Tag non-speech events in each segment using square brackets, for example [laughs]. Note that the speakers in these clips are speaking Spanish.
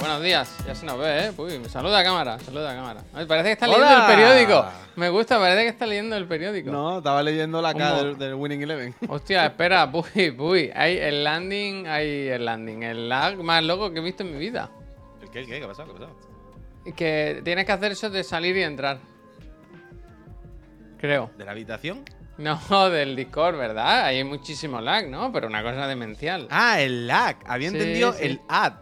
Buenos días, ya se nos ve, ¿eh? Uy, saluda a cámara, saluda a cámara. Ay, parece que está leyendo el periódico. Me gusta, parece que está leyendo el periódico. No, estaba leyendo la cara del, del Winning Eleven. [laughs] Hostia, espera, puy, puy. Hay el landing, hay el landing. El lag más loco que he visto en mi vida. ¿El qué? ¿El qué? ¿Qué ha pasado? ¿Qué ha pasado? Que tienes que hacer eso de salir y entrar. Creo. ¿De la habitación? No, [laughs] del Discord, ¿verdad? Hay muchísimo lag, ¿no? Pero una cosa demencial. Ah, el lag. Había Sí, entendido sí. el ad.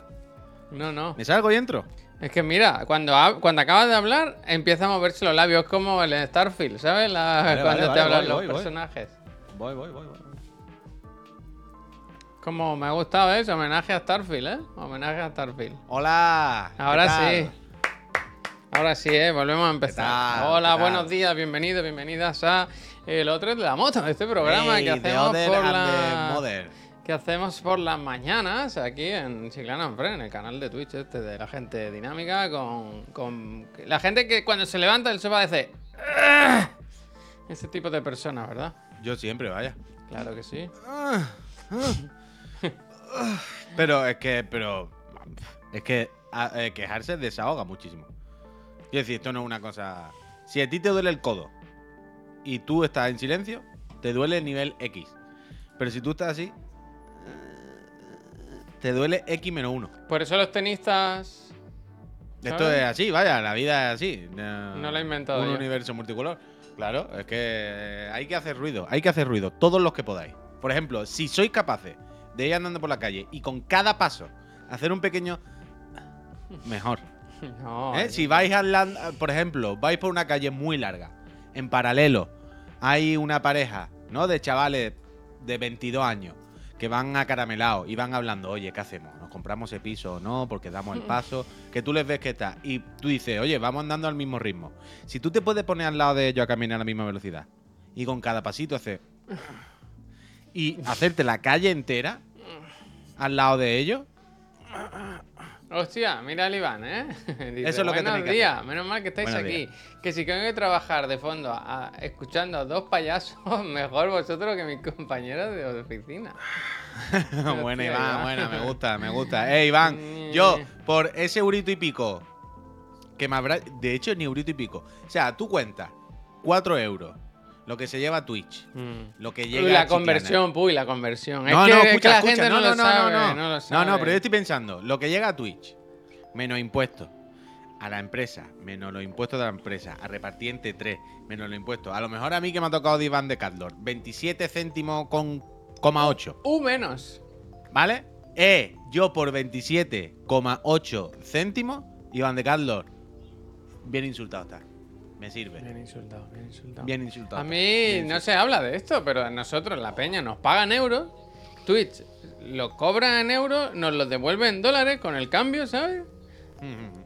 No, no. ¿Me salgo y entro? Es que mira, cuando, cuando acabas de hablar, empieza a moverse los labios como el Starfield, ¿sabes? La- Vale, cuando vale, te vale, hablan los voy, personajes. Voy, voy, voy, voy. Como me ha gustado eso, homenaje a Starfield, ¿eh? Homenaje a Starfield. Hola. ¿qué Ahora tal? sí. Ahora sí, ¿eh? Volvemos a empezar. Hola, buenos días, bienvenidos, bienvenidas a El Otro de la Moto, este programa que hacemos por la... mother. Que hacemos por las mañanas aquí en Chiclana en Fren, en el canal de Twitch este de la gente dinámica, con, con la gente que cuando se levanta del sofá dice "Ah". ese tipo de personas, ¿verdad? Yo siempre, vaya. Claro que sí. [laughs] Pero es que, pero. Es que a- eh, quejarse desahoga muchísimo. Quiero decir, esto no es una cosa. Si a ti te duele el codo y tú estás en silencio, te duele nivel X. Pero si tú estás así, te duele X menos uno. Por eso los tenistas Esto ¿Sabes? es así, vaya, la vida es así. No, No lo he inventado Un yo. universo multicolor. Claro, es que hay que hacer ruido, hay que hacer ruido, todos los que podáis. Por ejemplo, si sois capaces de ir andando por la calle y con cada paso hacer un pequeño. Mejor. [laughs] no, ¿eh? Si vais andando, por ejemplo, vais por una calle muy larga, en paralelo, hay una pareja, ¿no? De chavales de 22 años que van acaramelados y van hablando, oye, ¿qué hacemos? ¿Nos compramos ese piso o no? Porque damos el paso. Que tú les ves que está. Y tú dices, oye, vamos andando al mismo ritmo. Si tú te puedes poner al lado de ellos a caminar a la misma velocidad y con cada pasito hacer. Y hacerte la calle entera al lado de ellos. Hostia, mira al Iván, ¿eh? [laughs] Dice, Eso es lo que tenéis que días, hacer". menos mal que estáis Buenos aquí. Que si tengo que trabajar de fondo a- escuchando a dos payasos, [laughs] mejor vosotros que mis compañeros de oficina. [laughs] buena, Hostia, Iván, Iván. buena, me gusta, me gusta. Eh, Iván, yo, por ese eurito y pico, que me habrá. De hecho, ni eurito y pico. O sea, tú cuentas 4 euros, lo que se lleva Twitch, lo que llega. Uy, la conversión, puy, la conversión. No, es que, no, es que la escucha. gente no, no, lo no, sabe, no, no, no. lo No, sabe. no, pero yo estoy pensando, lo que llega a Twitch, menos impuestos, a la empresa, menos los impuestos de la empresa, a repartir entre 3, menos los impuestos. A lo mejor a mí que me ha tocado de Iván de Catlor, 27 céntimos con coma 8. U menos. ¿Vale? Eh, yo por 27,8 céntimos, Iván de Carlos, bien insultado está. Me sirve. Bien insultado, bien insultado. Bien insultado. A mí no se habla de esto, pero a nosotros, la peña, nos pagan euros. Twitch lo cobra en euros, nos lo devuelve en dólares con el cambio, ¿sabes? insultado.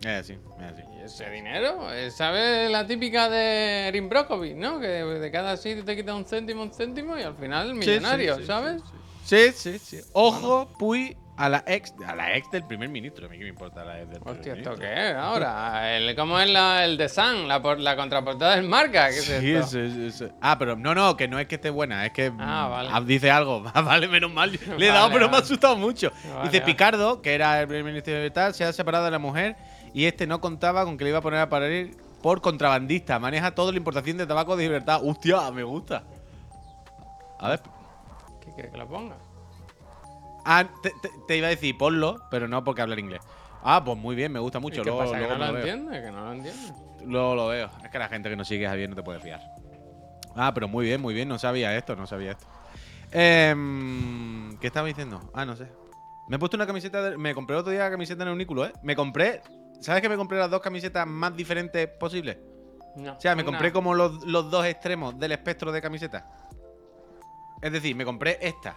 Es así, es así. Y ese dinero, eh, ¿sabes la típica de Erin Brockovich, no? Que de, cada sitio te quita un céntimo, un céntimo y al final millonario, sí, sí, ¿sabes? Sí, sí, sí. Ojo, Puy, a la ex, a la ex del primer ministro. A mí que me importa la ex del primer Hostia, ¿esto ministro. qué es ahora? El, ¿Cómo es la, el de Sun? La, por- la contraportada del marca. ¿Qué es Sí, esto? sí, sí. Ah, pero no, no, que no es que esté buena, es que Ah, mm, vale. ah, dice algo. [laughs] Vale, menos mal. Le he Vale, dado, pero me ha asustado mucho. Dice. Picardo, que era el primer ministro de tal, se ha separado de la mujer y este no contaba con que le iba a poner a parir por contrabandista. Maneja toda la importación de tabaco de libertad. Hostia, me gusta. A ver. ¿Qué quieres que lo ponga? Ah, te, te- te iba a decir ponlo, pero no porque hablar inglés. Ah, pues muy bien, me gusta ¿Y mucho. ¿Qué luego, pasa? ¿Que luego no lo entiende? ¿Que no lo entiende? Luego lo veo. Es que la gente que no sigue Javier no te puede fiar. Ah, pero muy bien, muy bien. No sabía esto, no sabía esto. Em, ¿Qué estaba diciendo? Ah, no sé. Me he puesto una camiseta. de- me compré otro día la camiseta en el unículo, ¿eh? Me compré. ¿Sabes que me compré las dos camisetas más diferentes posibles? No. O sea, me Una- compré como los, los dos extremos del espectro de camisetas. Es decir, me compré esta.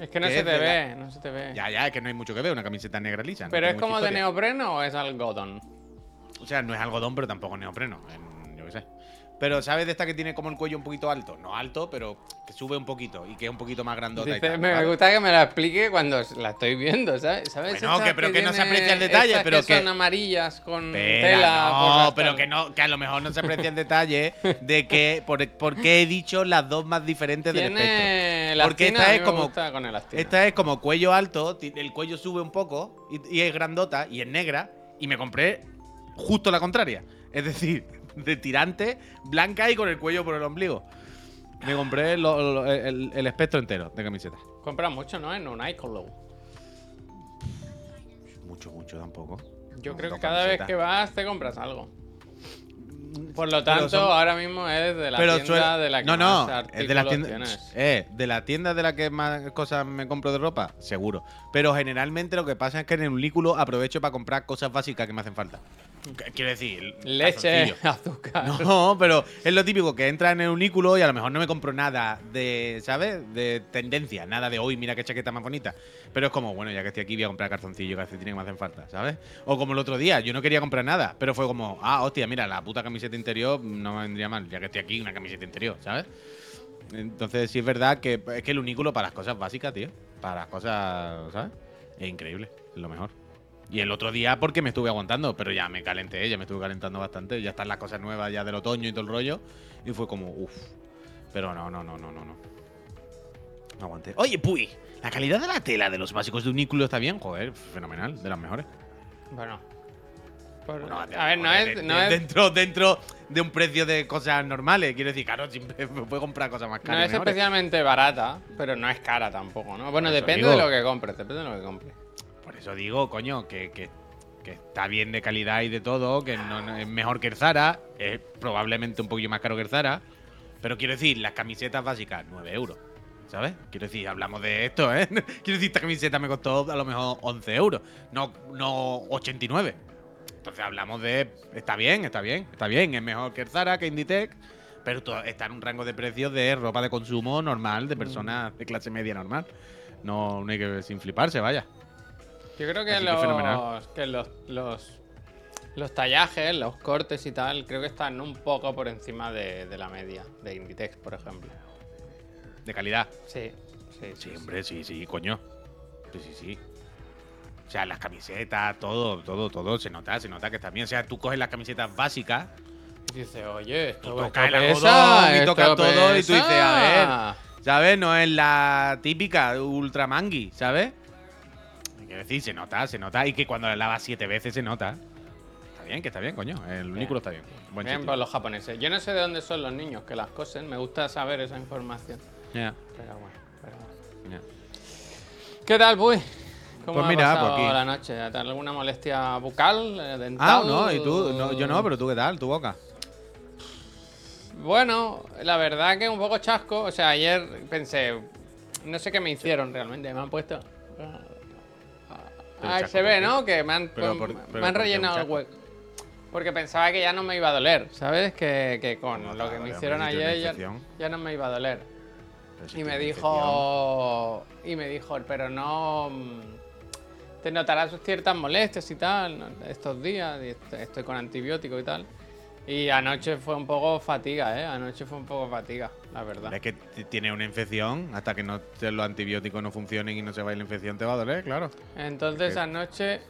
Es que no se te la- ve, no se te ve. Ya, ya, es que no hay mucho que ver, una camiseta negra lisa. no ¿Pero es como de neopreno o es algodón? O sea, no es algodón, pero tampoco es neopreno. en- yo qué sé. Pero ¿sabes de esta que tiene como el cuello un poquito alto? No alto, pero que sube un poquito y que es un poquito más grandota y tal, me, gusta que me la explique cuando la estoy viendo, ¿sabes? ¿Sabes Bueno, que- pero que no se aprecia el detalle, pero que, son amarillas con Espera, tela. no, pero que no, que a lo mejor no se aprecia el detalle de que por, por qué he dicho las dos más diferentes del espectro. Porque esta es como- con. Esta es como cuello alto, el cuello sube un poco y, y es grandota y es negra. Y me compré justo la contraria. Es decir, de tirante, blanca y con el cuello por el ombligo. Me compré lo- lo- el, el espectro entero de camisetas. Compras mucho, ¿no? En un Icolow. Mucho, mucho tampoco. Yo No, creo que cada vez que vas te compras algo. Por lo tanto, son- ahora mismo es de la Pero tienda de la que no, no, más es de las tiendas, tienes. eh, de la tienda de la que más cosas me compro de ropa, seguro. Pero generalmente lo que pasa es que en el unículo aprovecho para comprar cosas básicas que me hacen falta. Qu- Quiero decir, Leche, [laughs] azúcar. No, pero es lo típico que entra en el unículo y a lo mejor no me compro nada de, ¿sabes? De tendencia, nada de hoy, mira qué chaqueta más bonita. Pero es como, bueno, ya que estoy aquí voy a comprar calzoncillos, calcetines que me hacen falta, ¿sabes? O como el otro día, yo no quería comprar nada, pero fue como, ah, hostia, mira, la puta camiseta interior no me vendría mal, ya que estoy aquí, una camiseta interior, ¿sabes? Entonces sí es verdad que es que el unículo para las cosas básicas, tío, para las cosas, ¿sabes? Es increíble, es lo mejor. Y el otro día porque me estuve aguantando, pero ya me calenté, ya me estuve calentando bastante. Ya están las cosas nuevas ya del otoño y todo el rollo. Y fue como, uff. Pero no, no, no, no, no, no. No aguanté. Oye, Puy, la calidad de la tela de los básicos de unículo está bien. Joder, fenomenal, de las mejores. Bueno. Por- Bueno, a ver, no es, de- no de- es, Dentro, dentro de un precio de cosas normales. Quiero decir, claro, siempre me [laughs] puedo comprar cosas más no caras. es y mejores. especialmente barata, pero no es cara tampoco, ¿no? Bueno, depende digo. de lo que compres, depende de lo que compres. Por eso digo, coño, que, que- que está bien de calidad y de todo, que no, no- es mejor que el Zara, es probablemente un poquillo más caro que el Zara, pero quiero decir, las camisetas básicas, 9 euros, ¿sabes? Quiero decir, hablamos de esto, ¿eh? [laughs] Quiero decir, esta camiseta me costó a lo mejor 11 euros, no, no 89. Entonces hablamos de, está bien, está bien, está bien, es mejor que el Zara, que Inditex, pero está en un rango de precios de ropa de consumo normal, de personas de clase media normal. No, no hay que sin fliparse, vaya. Yo creo que, Así los, que los, los, los tallajes, los cortes y tal, creo que están un poco por encima de, de la media, de Inditex, por ejemplo. De calidad. Sí, sí, Sí, hombre, sí, sí, coño. Sí, sí, sí. O sea, las camisetas, todo, todo, todo, se nota, se nota que está bien. O sea, tú coges las camisetas básicas, Y dice, oye, esto, Y esto toca el pesa, algodón, y toca todo, y tú dices, pesa". a ¿sabes? No es la típica ultra mangui, ¿sabes? Quiero decir, se nota, se nota. Y que cuando la lavas siete veces se nota. Está bien, que está bien, coño. El unículo está bien. Buen Bien por los japoneses. Yo no sé de dónde son los niños que las cosen, me gusta saber esa información. Ya, Pero bueno, pero bueno. ya. ¿Qué tal, Puy? ¿Cómo Pues mira, pasado pues aquí. la noche? ¿Alguna molestia bucal, eh, dental? Ah, no, y tú, no, yo no, pero tú qué tal, tu boca. Bueno, la verdad que un poco chasco. O sea, ayer pensé, no sé qué me hicieron realmente. Me han puesto. Ah, chasco, se ¿por ve? ¿no? Que me han, Pero me por- han pero ¿por rellenado el hueco. Porque pensaba que ya no me iba a doler, ¿sabes? Que, que con No, lo que claro, me hicieron ayer ya, no me iba a doler. Si Y me dijo. Y me dijo, pero no. Te notarás ciertas molestias y tal estos días. estoy con antibiótico y tal. Y anoche fue un poco fatiga, ¿eh? Anoche fue un poco fatiga, la verdad. Es que tiene una infección, hasta que no te- los antibióticos no funcionen y no se vaya la infección, te va a doler, claro. Entonces anoche.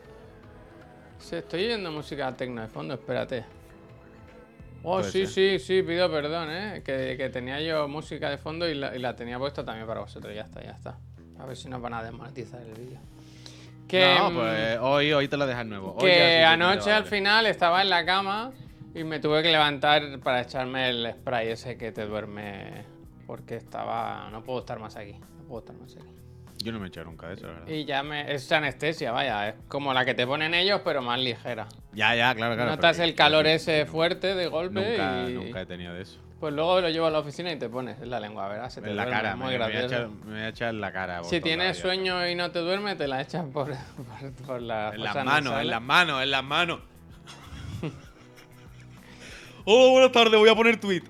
Sí, estoy oyendo música tecno de fondo, espérate. Oh, sí, ser. sí, sí, pido perdón, ¿eh? Que, que tenía yo música de fondo y la, y la tenía puesta también para vosotros. Ya está, ya está. A ver si nos van a desmonetizar el vídeo. Que, no, mm, pues hoy, hoy te lo dejas nuevo. Hoy que anoche al final estaba en la cama y me tuve que levantar para echarme el spray ese que te duerme. Porque estaba. No puedo estar más aquí. No puedo estar más aquí. Yo no me he hecho nunca de eso, la verdad. Y ya me. Es anestesia, vaya. Es como la que te ponen ellos, pero más ligera. Ya, ya, claro, claro. Notas el calor ese fuerte de golpe Nunca, y. nunca he tenido de eso. Pues luego lo llevo a la oficina y te pones en la lengua, ¿verdad? Se te En la duerme, cara, me, muy me voy a gracioso. echar, me voy a echar en la cara. Si tienes sueño y no te duermes, te la echas por, [laughs] por, por la En las manos, en las manos, en las manos. [laughs] Hola, buenas tardes, voy a poner tweet.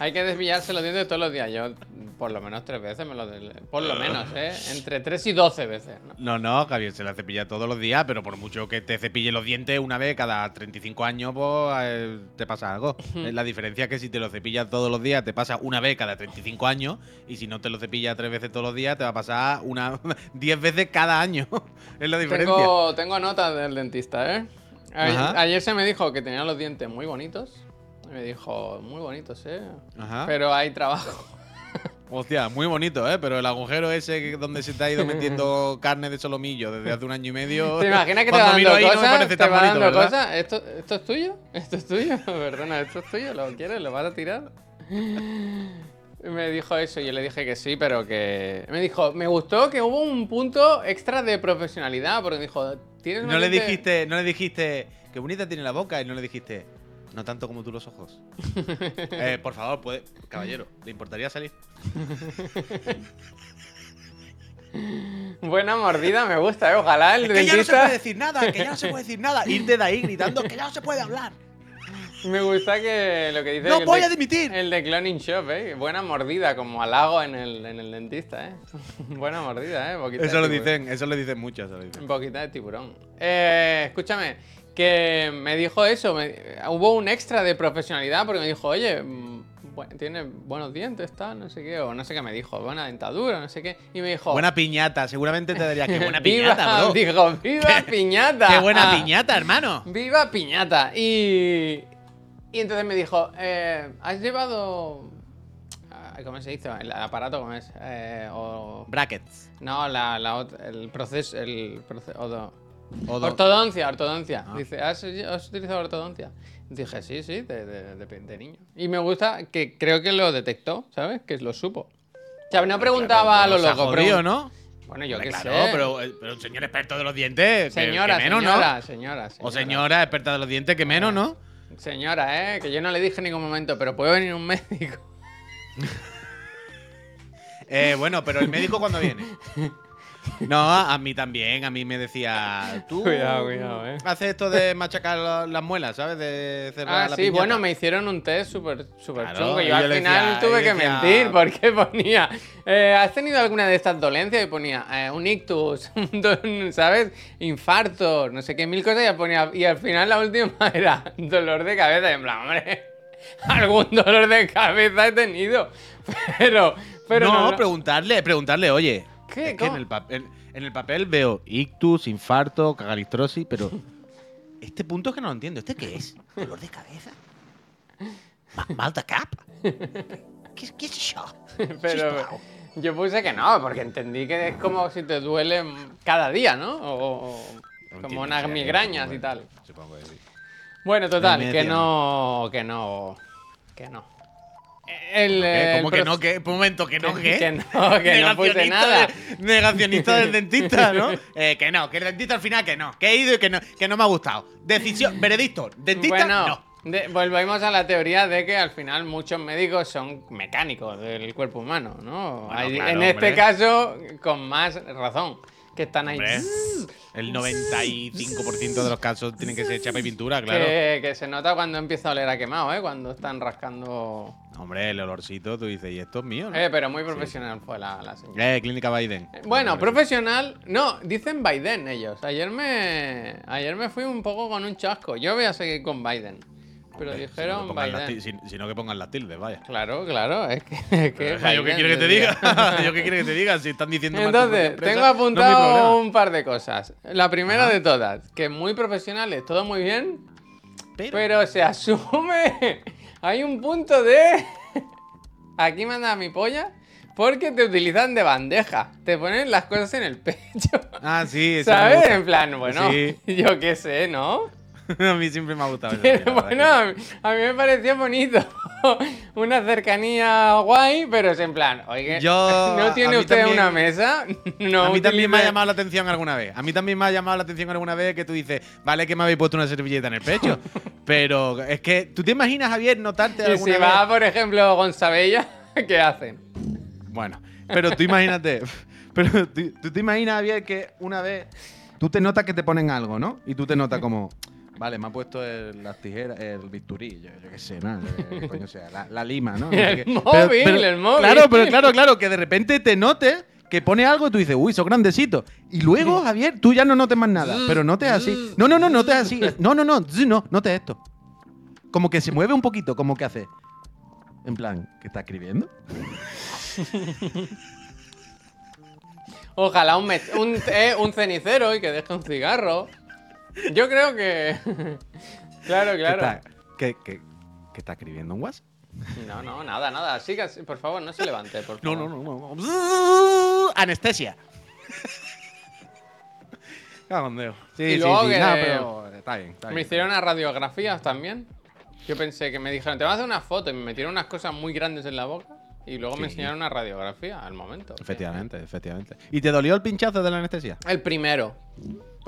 Hay que desvillarse los dientes todos los días. Yo, por lo menos tres veces me lo. Por lo menos, ¿eh? Entre tres y doce veces. ¿no? No, no, Javier se la cepilla todos los días, pero por mucho que te cepille los dientes una vez cada 35 años, pues eh, te pasa algo. La diferencia es que si te lo cepillas todos los días, te pasa una vez cada 35 años, y si no te lo cepillas tres veces todos los días, te va a pasar una [laughs] 10 veces cada año. [laughs] es la diferencia. Tengo, tengo notas del dentista, ¿eh? A-. Ayer se me dijo que tenía los dientes muy bonitos. Me dijo, muy bonitos, ¿eh? Ajá. Pero hay trabajo. [laughs] Hostia, muy bonito, ¿eh? Pero el agujero ese donde se te ha ido metiendo [laughs] carne de solomillo desde hace un año y medio. ¿Te imaginas que te va dando no cosas? parece ¿Te va dando cosas? ¿Esto, ¿Esto es tuyo? ¿Esto es tuyo? [laughs] Perdona, ¿esto es tuyo? ¿Lo quieres? ¿Lo vas a tirar? Me dijo eso y yo le dije que sí, pero que... Me dijo, me gustó que hubo un punto extra de profesionalidad, porque me dijo, tienes No unos le dijiste, no le dijiste, qué bonita tiene la boca, y no le dijiste, no tanto como tú los ojos. [laughs] Eh, por favor, puede, caballero, ¿le importaría salir? Buena mordida, me gusta, ¿eh? Ojalá el Es que ya no se puede decir nada, que ya no se puede decir nada. Irte de ahí gritando que ya no se puede hablar. Me gusta que lo que dice ¡No el voy de- a dimitir! El de Cloning Shop, ¿eh? Buena mordida, como halago en el, en el dentista, ¿eh? [laughs] Buena mordida, ¿eh? Boquita Eso lo dicen, eso lo dicen. Un poquito de tiburón. Eh, escúchame, que me dijo eso, me- hubo un extra de profesionalidad porque me dijo, oye, mm, tiene buenos dientes, tal, no sé qué, o no sé qué me dijo, buena dentadura, no sé qué, y me dijo... Buena piñata, seguramente te daría que [laughs] buena piñata, bro. Dijo, viva [laughs] piñata. Qué buena Ah, piñata, hermano. Viva piñata. Y, y entonces me dijo, eh, ¿has llevado... ah, ¿Cómo se dice? El aparato, ¿cómo es? Eh, o... Brackets. No, la, la el proceso, el proceso, odo- ortodoncia, ortodoncia. Ah. Dice, ¿has, has utilizado ortodoncia? Dije, sí, sí, de, de- de- de niño. Y me gusta que creo que lo detectó, ¿sabes? Que lo supo. O sea, no preguntaba Claro, a lo loco. pregun- ¿no? Bueno, yo qué claro, sé. Pero, eh, pero un señor experto de los dientes. señora, que menos, señora, ¿no? señora, O señora experta de los dientes, que menos, ¿no? Señora, ¿eh? Que yo no le dije en ningún momento, pero puede venir un médico. [laughs] Eh, bueno, pero el médico cuando viene. [laughs] [laughs] No, a mí también, a mí me decía, tú [laughs] Cuidado, cuidado, eh. haces esto de machacar la- las muelas, ¿sabes? De cerrar Ah, la sí, piñata. bueno, me hicieron un test súper súper Claro, chungo. Yo al final decía- tuve que decía- mentir [laughs] porque ponía, eh, ¿has tenido alguna de estas dolencias? Y ponía eh, un ictus, un ¿sabes? Infarto, no sé qué, mil cosas. Y, ponía, y al final la última era dolor de cabeza. Y en plan, hombre, algún dolor de cabeza he tenido. Pero, pero no, no, preguntarle, preguntarle, oye. ¿Qué? es que en el, papel, en el papel veo ictus, infarto, cagalistrosis, pero [laughs] este punto es que no lo entiendo. ¿Este qué es? ¿Dolor de cabeza? Ma- ¿Malta cap? ¿Qué, qué [laughs] es eso? Pero yo puse que no, porque entendí que es como si te duele cada día, ¿no? O, o- No como unas migrañas y tal. Supongo que sí. Bueno, total, que no, que no, que no. El, el ¿Cómo que proce- no? ¿Qué? Un momento, ¿que no [laughs] qué? Que no, que no puse nada. de- negacionista del dentista, ¿no? [laughs] Eh, que no, que el dentista al final que no. Que he ido y que no, que no me ha gustado. Decisión, veredicto, dentista, Bueno, no. de- volvemos a la teoría de que al final muchos médicos son mecánicos del cuerpo humano, ¿no? Bueno, Hay- claro, en hombre. este caso, con más razón, que están ahí. Hombre, el 95% de los casos tienen que ser chapa y pintura, claro. Que, que se nota cuando empieza a oler a quemado, ¿eh? Cuando están rascando. Hombre, el olorcito, tú dices, y esto es mío, ¿no? Eh, Eh, pero muy profesional fue la, la señora. Clínica Biden. Bueno, profesional. No, dicen Biden ellos. Ayer me. Ayer me fui un poco con un chasco. Yo voy a seguir con Biden. Pero Hombre, dijeron Biden. si- sino que pongan las tildes, vaya. Claro, claro. Es que. es que [laughs] ¿Yo qué Biden, quiero que te diga? [laughs] ¿Yo qué quiero que te diga? Si están diciendo Entonces, empresa, tengo no apuntado problema. un par de cosas. La primera de todas, que muy profesionales, todo muy bien, Pero, pero se asume. [laughs] Hay un punto de. Aquí manda mi polla. Porque te utilizan de bandeja. Te ponen las cosas en el pecho. Ah, sí, eso ¿Sabes? En plan, bueno, Sí. yo qué sé, ¿no? [laughs] a mí siempre me ha gustado eso. [laughs] Bueno, a mí, me pareció bonito. [laughs] una cercanía guay, pero es en plan, oye, Yo- ¿no tiene usted también- una mesa? No a mí también me ha llamado la atención alguna vez. A mí también me ha llamado la atención alguna vez que tú dices, vale que me habéis puesto una servilleta en el pecho. pero es que, ¿tú te imaginas, Javier, notarte Y alguna si vez? va, por ejemplo, Gonzabella, ¿qué hacen? Bueno, pero tú imagínate. Pero tú, tú te imaginas, Javier, que una vez tú te notas que te ponen algo, ¿no? Y tú te notas como, Vale, me ha puesto el- las tijeras, el bisturí, yo, yo qué sé, ¿no? Qué [laughs] coño sea, la, la lima, ¿no? [laughs] El móvil, el móvil. Claro, pero claro, claro, que de repente te notes que pone algo y tú dices, uy, sos grandecito. Y luego, Javier, tú ya no notes más nada, pero notes así. No, no, no, notes así. No, no, no, no, notes [laughs] esto. Como que se mueve un poquito, como que hace. En plan, ¿qué está escribiendo? Ojalá un, un, eh, un cenicero y que deje un cigarro. Yo creo que. [laughs] claro, ¿Qué claro. está, qué, qué- qué está escribiendo en WhatsApp? No, no, nada, nada. Siga, por favor, no se levante, por No, favor. no, no, no. [laughs] Zzzz, Anestesia. [laughs] Cagondeo. Sí, Y sí, luego sí. que- nada, pero está bien, está Me bien. hicieron unas radiografías también. Yo pensé que me dijeron, te vas a hacer una foto y me metieron unas cosas muy grandes en la boca. Y luego me Sí. enseñaron una radiografía al momento. Efectivamente, efectivamente. ¿Y te dolió el pinchazo de la anestesia? El primero.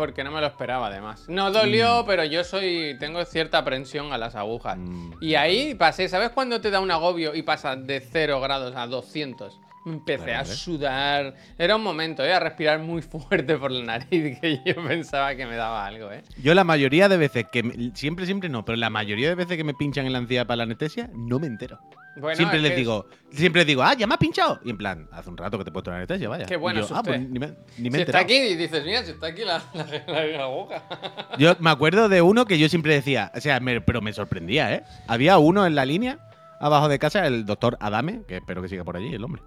Porque no me lo esperaba, además. No Mm. dolió, pero yo soy. Tengo cierta aprensión a las agujas. Mm. Y ahí pasé. ¿Sabes cuando te da un agobio y pasas de 0 grados a 200? Empecé a Vale. sudar. Era un momento, ¿eh? A respirar muy [laughs] fuerte por la nariz, que yo pensaba que me daba algo, ¿eh? Yo la mayoría de veces que... me- siempre, siempre no, pero la mayoría de veces que me pinchan en la encía para la anestesia, no me entero. Bueno, siempre es les que- digo, siempre les digo, ah, ya me has pinchado. Y en plan, hace un rato que te he puesto la anestesia, vaya. Qué bueno yo, ah, pues ni me, ni me he Si está aquí y dices, mira, si está aquí la, la, la aguja. Yo me acuerdo de uno que yo siempre decía, o sea, me- pero me sorprendía, ¿eh? Había uno en la línea, abajo de casa, el doctor Adame, que espero que siga por allí, el hombre.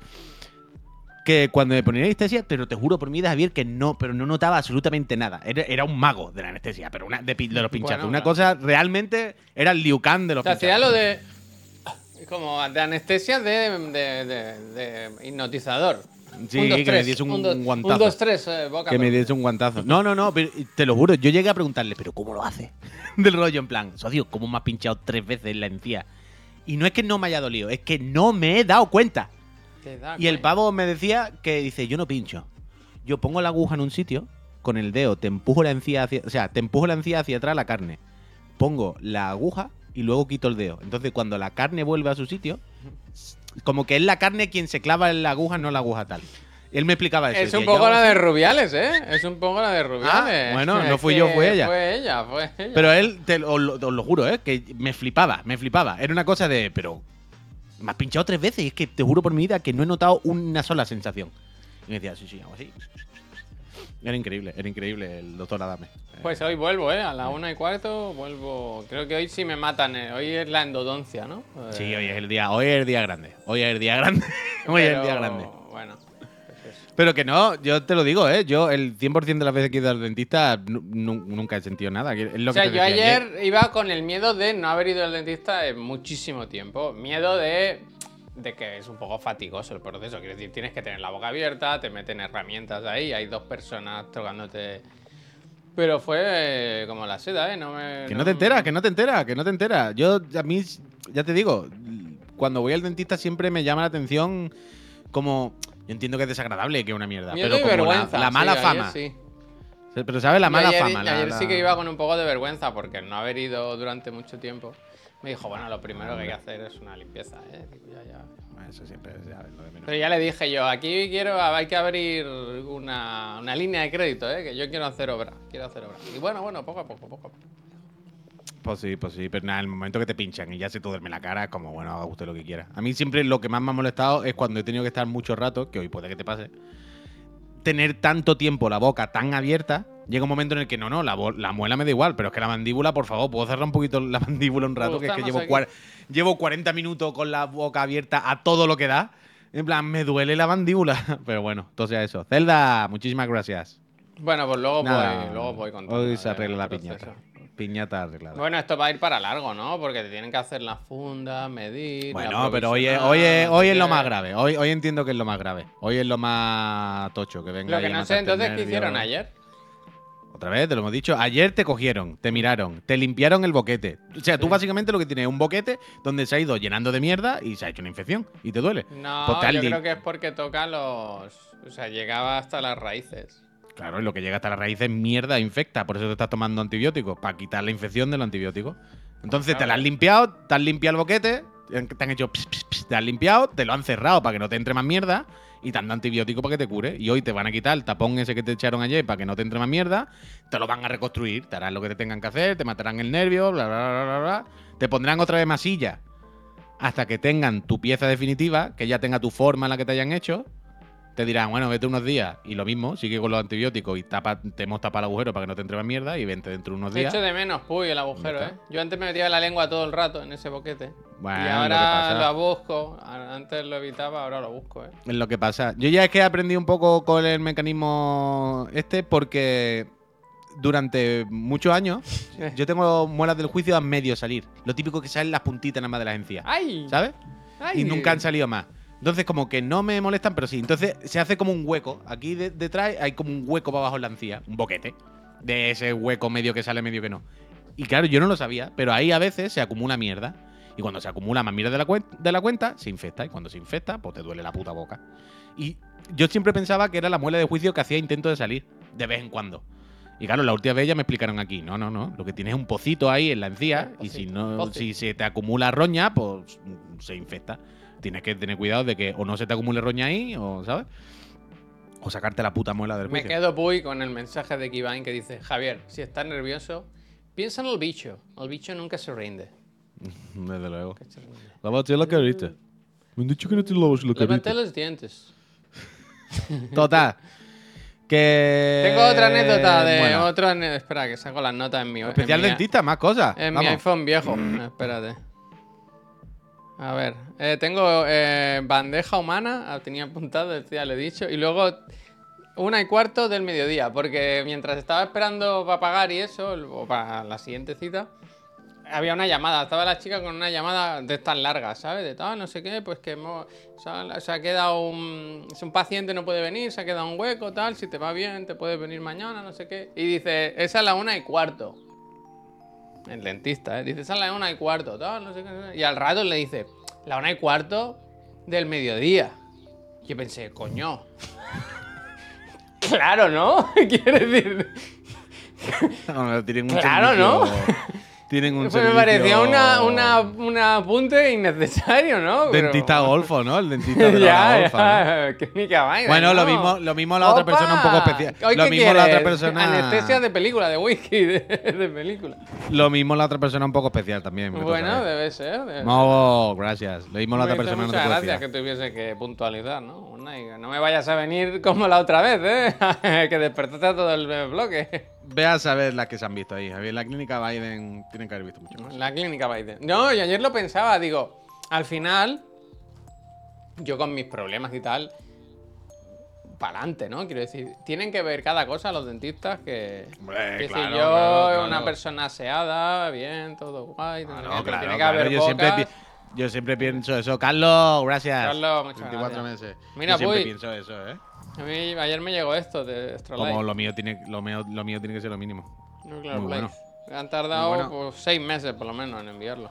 Que cuando me ponía anestesia, pero te juro por mi vida, Javier, que no, pero no notaba absolutamente nada. Era, era un mago de la anestesia, pero una, de, los pinchazos. Bueno, una claro. cosa realmente era el Liu Kang de los Te hacía pinchazos. lo de. Como de anestesia de, de, de- de hipnotizador. Sí, Un, dos, que me tres. diese un guantazo. Un, dos, tres, eh, boca. Que me diese un guantazo. No, no, no, pero te lo juro, yo llegué a preguntarle, ¿pero cómo lo hace? [laughs] Del rollo, en plan, socio, ¿cómo me has pinchado tres veces en la encía? Y no es que no me haya dolido, es que no me he dado cuenta. Te da Y el cuenta. pavo me decía que dice, yo no pincho. Yo pongo la aguja en un sitio, con el dedo te empujo la encía hacia, o sea, te empujo la encía hacia atrás la carne. Pongo la aguja y luego quito el dedo. Entonces, cuando la carne vuelve a su sitio, como que es la carne quien se clava en la aguja, no la aguja tal. Él me explicaba eso. Es un "Yo poco la así". de Rubiales, ¿eh? Es un poco la de Rubiales. Ah, bueno, Es no fui yo, fue ella. Fue ella, fue ella. Pero él, te os lo- os lo juro, ¿eh? Que me flipaba, me flipaba. Era una cosa de, pero me has pinchado tres veces y es que te juro por mi vida que no he notado una sola sensación. Y me decía, sí, sí, hago así. Era increíble, era increíble el doctor Adame. Pues hoy vuelvo, ¿eh? A la una y cuarto vuelvo. Creo que hoy sí me matan, ¿eh? Hoy es la endodoncia, ¿no? Sí, Eh, hoy es el día, hoy es el día grande. Hoy es el día grande. [laughs] hoy es el día grande. Bueno. Pero que no, yo te lo digo, ¿eh? Yo el 100% de las veces que he ido al dentista nu- nu- nunca he sentido nada. que Es lo O sea, que yo ayer iba con el miedo de no haber ido al dentista en muchísimo tiempo. Miedo de, de que es un poco fatigoso el proceso. Quiero decir, tienes que tener la boca abierta, te meten herramientas ahí, hay dos personas tocándote. Pero fue eh, como la seda, ¿eh? No me, Que no te enteras, que no te enteras, que no te enteras. Yo, a mí, ya te digo, cuando voy al dentista siempre me llama la atención como... Yo entiendo que es desagradable, que es una mierda, pero como la- vergüenza. la, sí, mala ayer fama. sí. Pero ¿sabes? La mala ayer, fama. la- ayer la- sí que iba con un poco de vergüenza porque no haber ido durante mucho tiempo. Me dijo, bueno, lo primero que hay que hacer es una limpieza, ¿eh? Digo, ya, ya. Eso siempre es lo de menos. Pero ya le dije yo, aquí quiero, hay que abrir una, una línea de crédito, ¿eh? que yo quiero hacer obra, quiero hacer obra. Y bueno, bueno, poco a poco, poco a poco. Pues sí, pues sí, pero nada, el momento que te pinchan y ya se te duerme la cara, es como, bueno, haga usted lo que quiera. A mí siempre lo que más me ha molestado es cuando he tenido que estar mucho rato, que hoy puede que te pase, tener tanto tiempo la boca tan abierta, llega un momento en el que no, no, la, la muela me da igual, pero es que la mandíbula, por favor, puedo cerrar un poquito la [laughs] mandíbula un rato, que es que llevo, llevo 40 minutos con la boca abierta a todo lo que da. En plan, me duele la mandíbula. [laughs] Pero bueno, sea eso. Zelda, muchísimas gracias. Bueno, pues luego Nada, voy, luego voy contigo, Hoy eh, se arregla la proceso. piñata. Piñata arreglada. Bueno, esto va a ir para largo, ¿no? Porque te tienen que hacer la funda, medir. Bueno, pero hoy es, hoy es, hoy es lo más grave. Hoy, hoy entiendo que es lo más grave. Hoy es lo más tocho que venga. Lo que no sé entonces qué hicieron ayer. Otra vez, te lo hemos dicho. Ayer te cogieron, te miraron, te limpiaron el boquete. O sea, tú Sí. básicamente lo que tienes es un boquete donde se ha ido llenando de mierda y se ha hecho una infección y te duele. No, Pues yo creo que es porque toca los. O sea, llegaba hasta las raíces. Claro, y lo que llega hasta la raíz es mierda, infecta. Por eso te estás tomando antibióticos, para quitar la infección del antibiótico. Entonces te la has limpiado, te has limpiado el boquete, te han hecho pis, pis, pis, te han limpiado, te lo han cerrado para que no te entre más mierda y te han dado antibiótico para que te cure. Y hoy te van a quitar el tapón ese que te echaron ayer para que no te entre más mierda, te lo van a reconstruir, te harán lo que te tengan que hacer, te matarán el nervio, bla, bla, bla, bla, bla. Te pondrán otra vez masilla hasta que tengan tu pieza definitiva, que ya tenga tu forma en la que te hayan hecho. Te dirán, bueno, vete unos días y lo mismo, sigue con los antibióticos y tapa, te hemos tapado el agujero para que no te entre más mierda y vente dentro de unos Te días. echo de menos, puy, el agujero, ¿eh? Yo antes me metía la lengua todo el rato en ese boquete. Bueno, y lo ahora pasa- lo, busco. Antes lo evitaba, ahora lo busco, ¿eh? Es lo que pasa. Yo ya es que he aprendido un poco con el mecanismo este porque durante muchos años [laughs] yo tengo muelas del juicio a medio salir. Lo típico que salen las puntitas nada más de las encías. ¡Ay! ¿Sabes? ¡Ay! Y nunca han salido más. Entonces como que no me molestan, pero sí. Entonces se hace como un hueco. Aquí de- detrás hay como un hueco para abajo en la encía. Un boquete. De ese hueco medio que sale, medio que no. Y claro, yo no lo sabía, pero ahí a veces se acumula mierda. Y cuando se acumula más mierda de la, cuen- de la cuenta, se infecta. Y cuando se infecta, pues te duele la puta boca. Y yo siempre pensaba que era la muela de juicio que hacía intento de salir, de vez en cuando. Y claro, la última vez ya me explicaron aquí. No, no, no. Lo que tienes es un pocito ahí en la encía. Y si no, si se te acumula roña, pues se infecta. Tienes que tener cuidado de que o no se te acumule roña ahí, o, ¿sabes? O sacarte la puta muela del Me juicio. quedo puy con el mensaje de Kivain que dice: Javier, si estás nervioso, piensa en el bicho. El bicho nunca se rinde. [laughs] Desde luego. Lávate la carita. Me han dicho que no te lavas la Levante los dientes. [laughs] Total. Que. Tengo otra anécdota de Bueno. otro. Espera, que saco las notas en mi. en Especial mi- dentista, más cosas. En mi iPhone viejo. [clears throat] Espérate. A ver, eh, tengo eh, bandeja humana, ah, tenía apuntado, ya lo he dicho, y luego una y cuarto del mediodía, porque mientras estaba esperando para pagar y eso, o para la siguiente cita, había una llamada, estaba la chica con una llamada de estas largas, ¿sabes? De tal, no sé qué, pues que se ha quedado un, es un paciente, no puede venir, se ha quedado un hueco, tal, si te va bien, te puedes venir mañana, no sé qué. Y dice, esa es la una y cuarto. El dentista, ¿eh? Dice, esa es la una y cuarto, no sé qué. no. Y al rato le dice, la una y cuarto del mediodía. Yo pensé, coño. [laughs] claro, ¿no? [laughs] Quiere decir. No, tienen un Claro, ¿no? Tienen un Pues me parecía una, una, un apunte innecesario, ¿no? Pero- Dentista golfo, ¿no? El dentista [laughs] de la ya, golfa, vaina, Bueno, lo mismo- lo mismo la otra persona un poco especial. ¿Hoy Lo mismo la otra quieres? persona- Anestesia de película, de whisky, de, de película. Lo mismo la otra persona un poco especial también. Bueno, ¿eh? debe ser. debe No, gracias. Lo mismo la otra persona no te muchas gracias que tuviese que puntualizar, ¿no? No me vayas a venir como la otra vez, ¿eh? [laughs] que despertaste a todo el bloque. Ve a saber las que se han visto ahí, Javier. La clínica Biden tienen que haber visto mucho más. La clínica Biden. No, y ayer lo pensaba, digo, al final, yo con mis problemas y tal, para adelante, ¿no? Quiero decir, tienen que ver cada cosa los dentistas que, Hombre, que si yo, claro, claro. una persona aseada, bien, todo guay, no pero claro, tiene que haber Yo siempre, pi- yo siempre pienso eso. Carlos, gracias. Carlos, muchas 24 gracias. meses. Mira, yo siempre Puy. pienso eso, ¿eh? A mí ayer me llegó esto de Astrolife. Como lo mío, tiene, lo, mío, lo mío tiene que ser lo mínimo. Nuclear Muy Blaze. bueno. Han tardado Muy bueno. pues, seis meses por lo menos en enviarlo.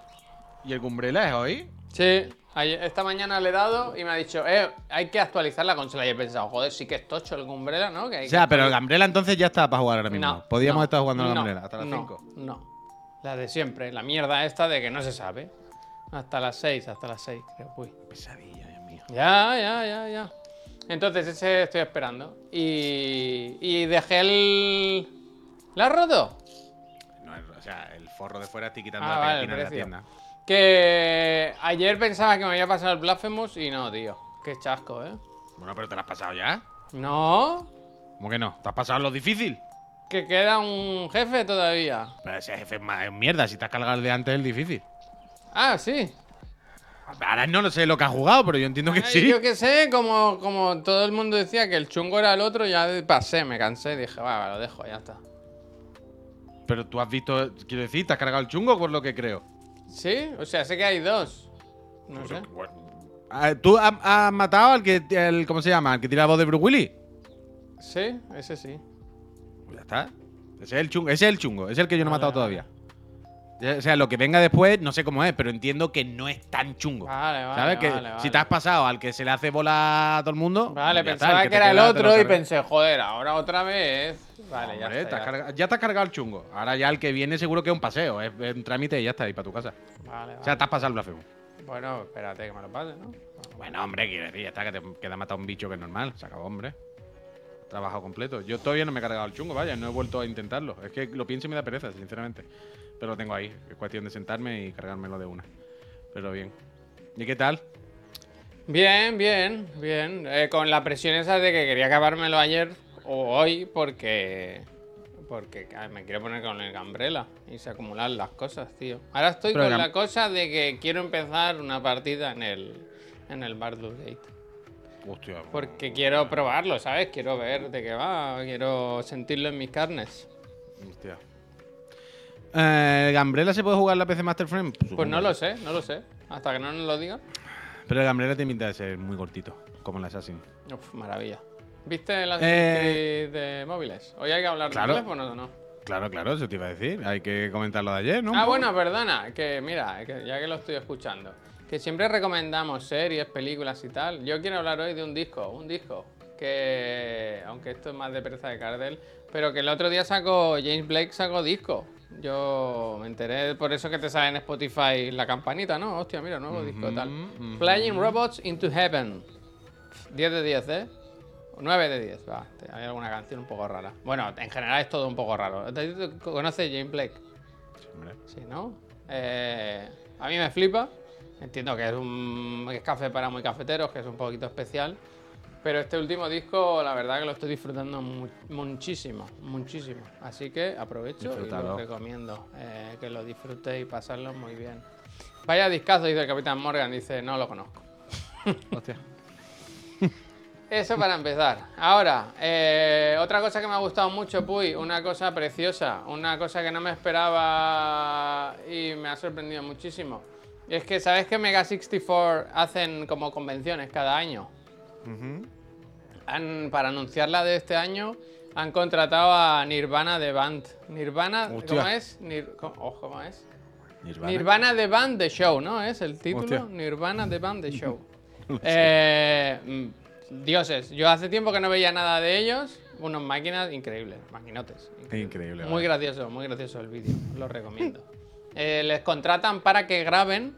¿Y el Cumbrela es hoy? Sí, ayer- esta mañana le he dado y me ha dicho, eh, hay que actualizar la consola. Y he pensado, joder, sí que es tocho el Umbrella, ¿no? Que hay O sea, que pero el. Gambrela entonces ya está para jugar ahora mismo. No, Podríamos no, estar jugando al no, Gambrela hasta las no, 5. No, la de siempre, la mierda esta de que no se sabe. Hasta las 6, hasta las 6, creo. Uy. Pesadilla, Dios mío. Ya, ya, ya, ya. Entonces ese estoy esperando. Y, y dejé el... ¿La has roto? No, o sea, el forro de fuera estoy quitando Ah, la vale, pegatina de la tienda. Que ayer pensaba que me había pasado el Blasphemous y no, tío. Qué chasco, ¿eh? Bueno, pero te lo has pasado ya. No, ¿Cómo que no? ¿Te has pasado lo difícil? que queda un jefe todavía. Pero ese jefe es más mierda. Si te has cargado el de antes es el difícil. Ah, sí. Ahora no sé lo que has jugado, pero yo entiendo que Ay, sí. Yo qué sé, como, como todo el mundo decía que el chungo era el otro, ya pasé, me cansé, dije, va, lo dejo, ya está. Pero tú has visto, quiero decir, te has cargado el chungo por lo que creo. ¿Sí? O sea, sé que hay dos. No sé. Ah, ¿Tú has, has matado al que, el, ¿cómo se llama? Al que tira la voz de Bruce Willis. Sí, ese sí. Pues ya está. Ese es el chungo, ese es el chungo, ese es el que yo no he matado todavía. O sea, lo que venga después, no sé cómo es, pero entiendo que no es tan chungo. Vale, vale. ¿Sabes? que vale, vale. si te has pasado al que se le hace bola a todo el mundo. Vale, ya está, pensaba el que, te era el te otro y pensé, joder, ahora otra vez. Vale, ya Hombre, está. te has ya cargado- ya te has cargado el chungo. Ahora ya el que viene seguro que es un paseo, es un trámite y ya está, y para tu casa. está. Vale, O vale. sea, te has pasado el blasfemo. Bueno, espérate que me lo pase, ¿no? Bueno, hombre, quiere decir, ya está, que te queda matar un bicho que es normal. Se acabó, hombre. Trabajo completo. Yo todavía no me he cargado el chungo, vaya, no he vuelto a intentarlo. Es que lo pienso y me da pereza, sinceramente. Pero lo tengo ahí. Es cuestión de sentarme y cargármelo de una. Pero bien. ¿Y qué tal? Bien, bien, bien. Eh, con la presión esa de que quería acabármelo ayer o hoy porque. Porque me quiero poner con el Gambrela y se acumulan las cosas, tío. Ahora estoy Pero con la cosa de que quiero empezar una partida en el. En el Baldur's Gate. Hostia. Porque quiero probarlo, ¿sabes? Quiero ver de qué va, quiero sentirlo en mis carnes. Hostia. Eh, ¿El Gambrela se puede jugar en la PC Master Frame? Pues no lo sé, no lo sé. Hasta que no nos lo digan. Pero el Gambrela tiene pinta de ser muy cortito, como el Assassin. Uf, maravilla. ¿Viste las Eh, de móviles? Hoy hay que hablar claro. de teléfonos o no. Claro, claro, eso te iba a decir. Hay que comentar lo de ayer, ¿no? Ah, bueno, perdona, que mira, que ya que lo estoy escuchando, que siempre recomendamos series, películas y tal. Yo quiero hablar hoy de un disco, un disco que, aunque esto es más de pereza de Cardel, pero que el otro día sacó, James Blake sacó disco. Yo me enteré por eso que te sale en Spotify la campanita, ¿no? Hostia, mira, nuevo disco tal. ujú. Flying Robots into Heaven. 10 de 10, ¿eh? 9 de 10, va. Hay alguna canción un poco rara. Bueno, en general es todo un poco raro. ¿Te- te- ¿Conoces James Blake? Sí, hombre. Sí, ¿no? Eh, a mí me flipa. Entiendo que es un es café para muy cafeteros, que es un poquito especial. Pero este último disco, la verdad que lo estoy disfrutando mu- muchísimo, muchísimo. Así que aprovecho y lo recomiendo. eh, que lo disfrutéis y pasarlo muy bien. Vaya discazo, dice el Capitán Morgan. Dice, no lo conozco. [laughs] Hostia. Eso para empezar. Ahora, eh, otra cosa que me ha gustado mucho, Puy, una cosa preciosa, una cosa que no me esperaba y me ha sorprendido muchísimo. Es que, ¿sabes que Mega 64 hacen como convenciones cada año? Han- para anunciar la de este año, han contratado a Nirvana de Band. Nirvana, ¿cómo es? Nir- ¿cómo, oh, ¿cómo es? Nirvana. Nirvana de Band The Show, ¿no? Es el título. Hostia. Nirvana de Band The Show. [laughs] Eh, mm, dioses, yo hace tiempo que no veía nada de ellos. Unos máquinas increíbles, maquinotes. increíbles. Increíble. Muy gracioso, muy gracioso el vídeo, lo recomiendo. [laughs] Eh, les contratan para que graben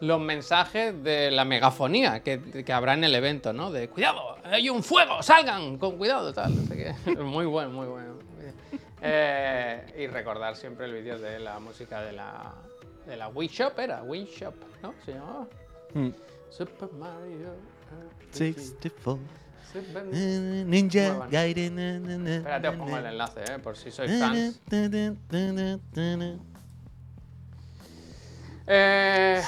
los mensajes de la megafonía que, que habrá en el evento, ¿no? De cuidado, hay un fuego, salgan, con cuidado, tal, no sé qué. [laughs] Muy bueno, muy bueno. Eh, y recordar siempre el vídeo de la música de la, de la Wii Shop, era Wii Shop, ¿no? Se llamaba Mm. Super Mario. RPG. 64. Super- Ninja bueno. Gaiden. Espérate, os pongo el enlace, eh, por si sois fans. Eh,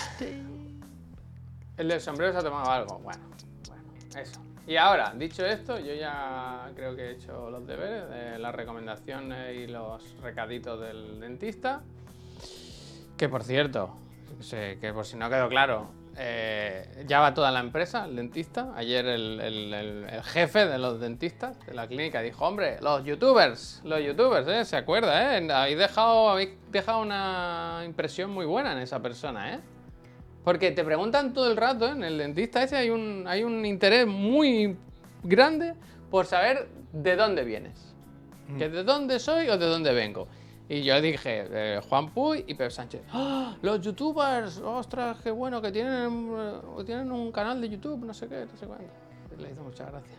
el del sombrero se ha tomado algo. Bueno, bueno, eso. Y ahora, dicho esto, yo ya creo que he hecho los deberes de las recomendaciones y los recaditos del dentista. Que por cierto, que por si no quedó claro, eh, ya va toda la empresa, el dentista. Ayer el, el- el- el jefe de los dentistas de la clínica dijo, hombre, los youtubers, los youtubers, ¿eh? Se acuerda, ¿eh? Habéis dejado, habéis dejado una impresión muy buena en esa persona, ¿eh? Porque te preguntan todo el rato, ¿eh? en el dentista ese hay un, hay un interés muy grande por saber de dónde vienes. ¿Que de dónde soy o de dónde vengo? Y yo dije, eh, Juan Puy y Pep Sánchez. ¡Ah! Los youtubers, ostras, qué bueno que tienen, eh, tienen un canal de YouTube, no sé qué, no sé cuánto. Y Le hizo le muchas gracias.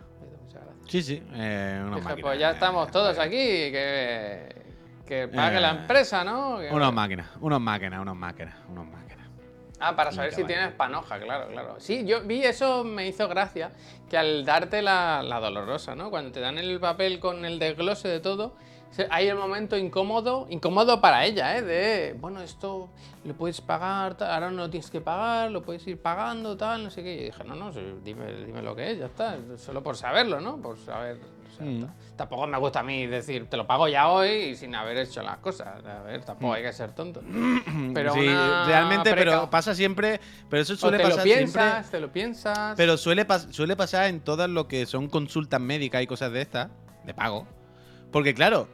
Sí, sí. Eh, una Dije, máquina. pues ya eh, estamos todos aquí, que, que pague la Eh, empresa, ¿no? Que- Unos máquinas, unos máquinas, unos máquinas, unos máquinas. Ah, para saber si tienes panoja, claro, claro. Sí, yo vi eso, me hizo gracia, que al darte la, la dolorosa, ¿no? Cuando te dan el papel con el desglose de todo, hay el momento incómodo, incómodo para ella, ¿eh? De, bueno, esto lo puedes pagar, tal, ahora no lo tienes que pagar, lo puedes ir pagando, tal, no sé qué. Y dije, no, no, sí, dime, dime lo que es, ya está, solo por saberlo, ¿no? Por saber... o sea, Mm. ta- Tampoco me gusta a mí decir, te lo pago ya hoy y sin haber hecho las cosas. A ver, tampoco hay que ser tonto. Pero sí, realmente, pero pasa siempre. Pero eso o suele te lo pasar piensas, siempre. te lo piensas. Pero suele, pas- suele pasar en todas lo que son consultas médicas y cosas de estas, de pago. Porque claro,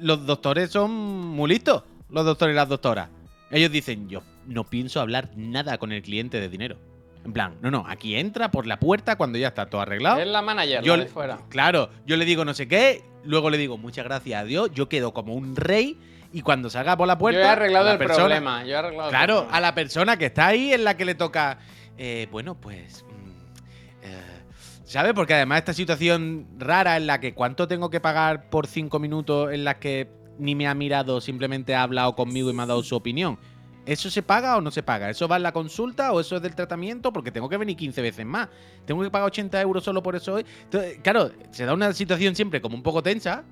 los doctores son muy listos, los doctores y las doctoras. Ellos dicen, yo no pienso hablar nada con el cliente de dinero. En plan, no, no, aquí entra por la puerta cuando ya está todo arreglado. es la manager, Yo la de fuera. Claro, yo le digo no sé qué, luego le digo muchas gracias a Dios, yo quedo como un rey Y cuando salga por la puerta. Yo he arreglado la el persona- problema. Yo he arreglado el Claro, problema. a la persona que está ahí es la que le toca. eh, bueno, pues. ¿Sabes? Porque además esta situación rara en la que cuánto tengo que pagar por cinco minutos en las que ni me ha mirado, simplemente ha hablado conmigo y me ha dado su opinión. ¿Eso se paga o no se paga? ¿Eso va en la consulta o eso es del tratamiento? Porque tengo que venir 15 veces más. ¿Tengo que pagar 80 euros solo por eso hoy? Entonces, claro, se da una situación siempre como un poco tensa.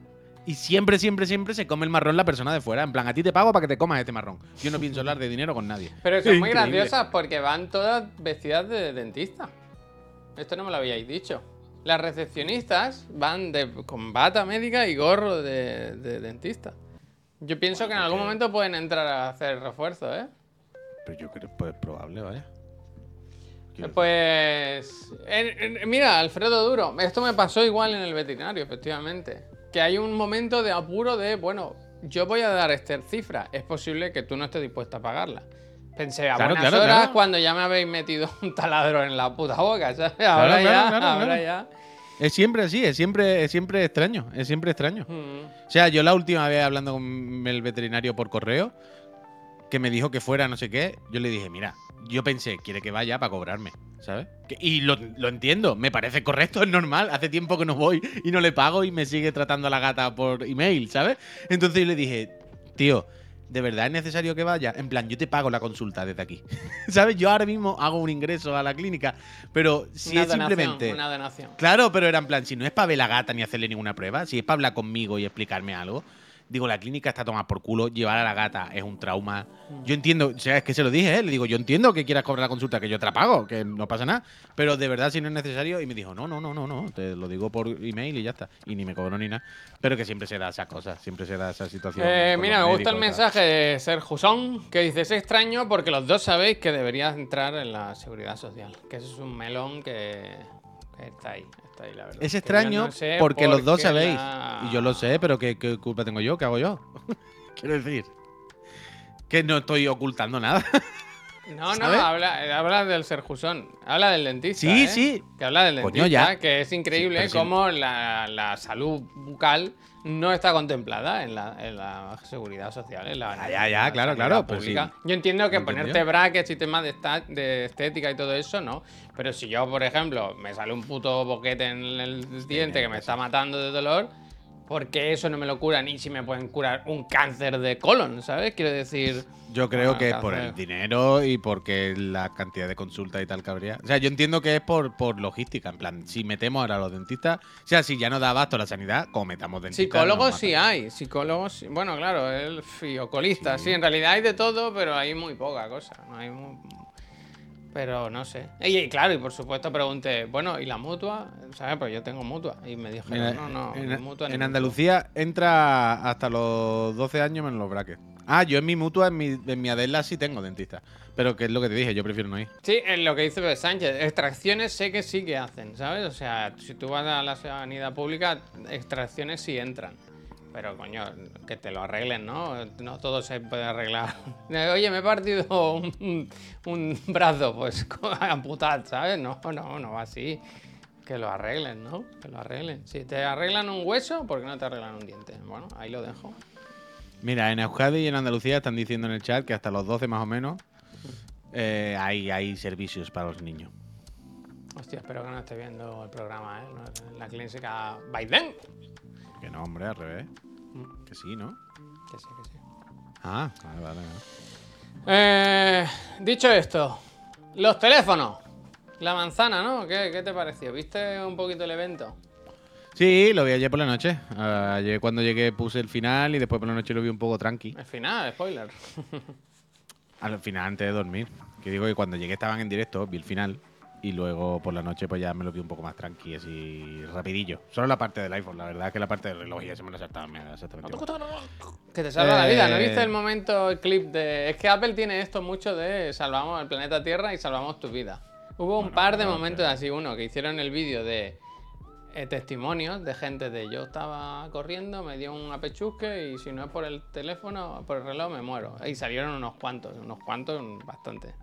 Y siempre, siempre, siempre se come el marrón la persona de fuera. En plan, a ti te pago para que te comas este marrón. Yo no pienso hablar de dinero con nadie. Pero son muy graciosas porque van todas vestidas de dentista. Esto no me lo habíais dicho. Las recepcionistas van de, con bata médica y gorro de, de dentista. Yo pienso que en algún momento pueden entrar a hacer refuerzo, ¿eh? Pero yo creo pues probable, vaya. Quiero- Pues. mira, Alfredo Duro, esto me pasó igual en el veterinario, efectivamente. Que hay un momento de apuro de, bueno, yo voy a dar esta cifra. Es posible que tú no estés dispuesta a pagarla. Pensé, a Claro, buenas claro, horas claro. cuando ya me habéis metido un taladro en la puta boca, ¿sabes? Ahora claro, ya, claro, ahora claro. ya. Es siempre así, es siempre, es siempre extraño, es siempre extraño. Mm. O sea, yo la última vez hablando con el veterinario por correo, que me dijo que fuera no sé qué, yo le dije, mira, yo pensé, quiere que vaya para cobrarme, ¿sabes? Que- y lo, lo entiendo, me parece correcto, [laughs] es normal, hace tiempo que no voy y no le pago y me sigue tratando a la gata por email, ¿sabes? Entonces yo le dije, tío, ¿de verdad es necesario que vaya? En plan, yo te pago la consulta desde aquí, [laughs] ¿sabes? Yo ahora mismo hago un ingreso a la clínica, pero si una es donación, simplemente... Una donación. Claro, pero era en plan, si no es para ver la gata ni hacerle ninguna prueba, si es para hablar conmigo y explicarme algo, digo, la clínica está tomada por culo, llevar a la gata es un trauma. Yo entiendo, o sea, es que se lo dije, ¿eh? le digo, yo entiendo que quieras cobrar la consulta, que yo te la pago, que no pasa nada, pero de verdad si no es necesario, y me dijo, no, no, no, no, no, te lo digo por email y ya está, y ni me cobró ni nada, pero que siempre se da esas cosas, siempre se da esa situación. Eh, mira, me gusta el mensaje de Ser Jusón, que dice, es extraño porque los dos sabéis que deberías entrar en la seguridad social. Que eso es un melón que está ahí, está ahí, la verdad. Es extraño no sé porque los dos sabéis, la- y yo lo sé, pero ¿qué, qué culpa tengo yo? ¿Qué hago yo? [laughs] Quiero decir, que no estoy ocultando nada. [laughs] No, no, habla, habla del Ser Jusón, habla del dentista. Sí, ¿eh? sí. Que habla del Coño, dentista, ya. que es increíble sí. cómo la, la salud bucal no está contemplada en la, en la seguridad social. En la, Ya, ya, ya, claro, claro, sí. Yo entiendo que ponerte brackets y temas de, esta- de estética y todo eso, no. Pero si yo, por ejemplo, me sale un puto boquete en el diente que me está matando de dolor, ¿por qué eso no me lo cura ni si me pueden curar un cáncer de colon, ¿sabes? Quiero decir. Yo creo que es por el dinero y porque la cantidad de consultas y tal que habría. O sea, yo entiendo que es por, por logística. En plan, si metemos ahora a los dentistas, o sea, si ya no da abasto la sanidad, como metamos dentistas. Psicólogos sí hay, psicólogos, sí- bueno, claro, el fiocolista, sí. en realidad hay de todo, pero hay muy poca cosa, no hay mu- pero no sé. Y, y claro, y por supuesto pregunté, bueno, ¿y la mutua? ¿Sabes? Pues yo tengo mutua. Y me dijeron, no, no, en, ni mutua en mutua. Andalucía entra hasta los 12 años menos los brackets. Ah, yo en mi mutua, en mi, en mi Adela sí tengo dentista. Pero que es lo que te dije, yo prefiero no ir. Sí, es lo que dice Sánchez, extracciones sé que sí que hacen, ¿sabes? O sea, si tú vas a la sanidad pública, extracciones sí entran. Pero coño, que te lo arreglen, ¿no? No todo se puede arreglar. [laughs] Oye, me he partido un, un brazo, pues [laughs] amputad, ¿sabes? No, no, no va así. Que lo arreglen, ¿no? Que lo arreglen. Si te arreglan un hueso, ¿por qué no te arreglan un diente? Bueno, ahí lo dejo. Mira, en Euskadi y en Andalucía están diciendo en el chat que hasta los 12 más o menos eh, hay, hay servicios para los niños. Hostia, espero que no esté viendo el programa, ¿eh? La clínica Biden. Que no, hombre, al revés. Que sí, ¿no? Que sí, que sí. Ah, vale, vale. vale. Eh, dicho esto, los teléfonos. La manzana, ¿no? ¿Qué, qué te pareció? ¿Viste un poquito el evento? Sí, lo vi ayer por la noche. Ah, Ayer cuando llegué puse el final y después por la noche lo vi un poco tranqui. Al final, spoiler. Al final, antes de dormir. Que digo que cuando llegué estaban en directo, vi el final. Y luego por la noche pues ya me lo vi un poco más tranqui, así rapidillo. Solo la parte del iPhone, la verdad es que la parte del reloj ya se me lo saltaba me exactamente. Que te salva la vida, ¿no Eh. viste el momento, el clip de... Es que Apple tiene esto mucho de salvamos el planeta Tierra y salvamos tu vida. Hubo un par de claro, momentos así, uno, que hicieron el vídeo de eh, testimonios de gente de yo estaba corriendo, me dio un apechusque y si no es por el teléfono, por el reloj me muero. Y salieron unos cuantos, unos cuantos, bastante.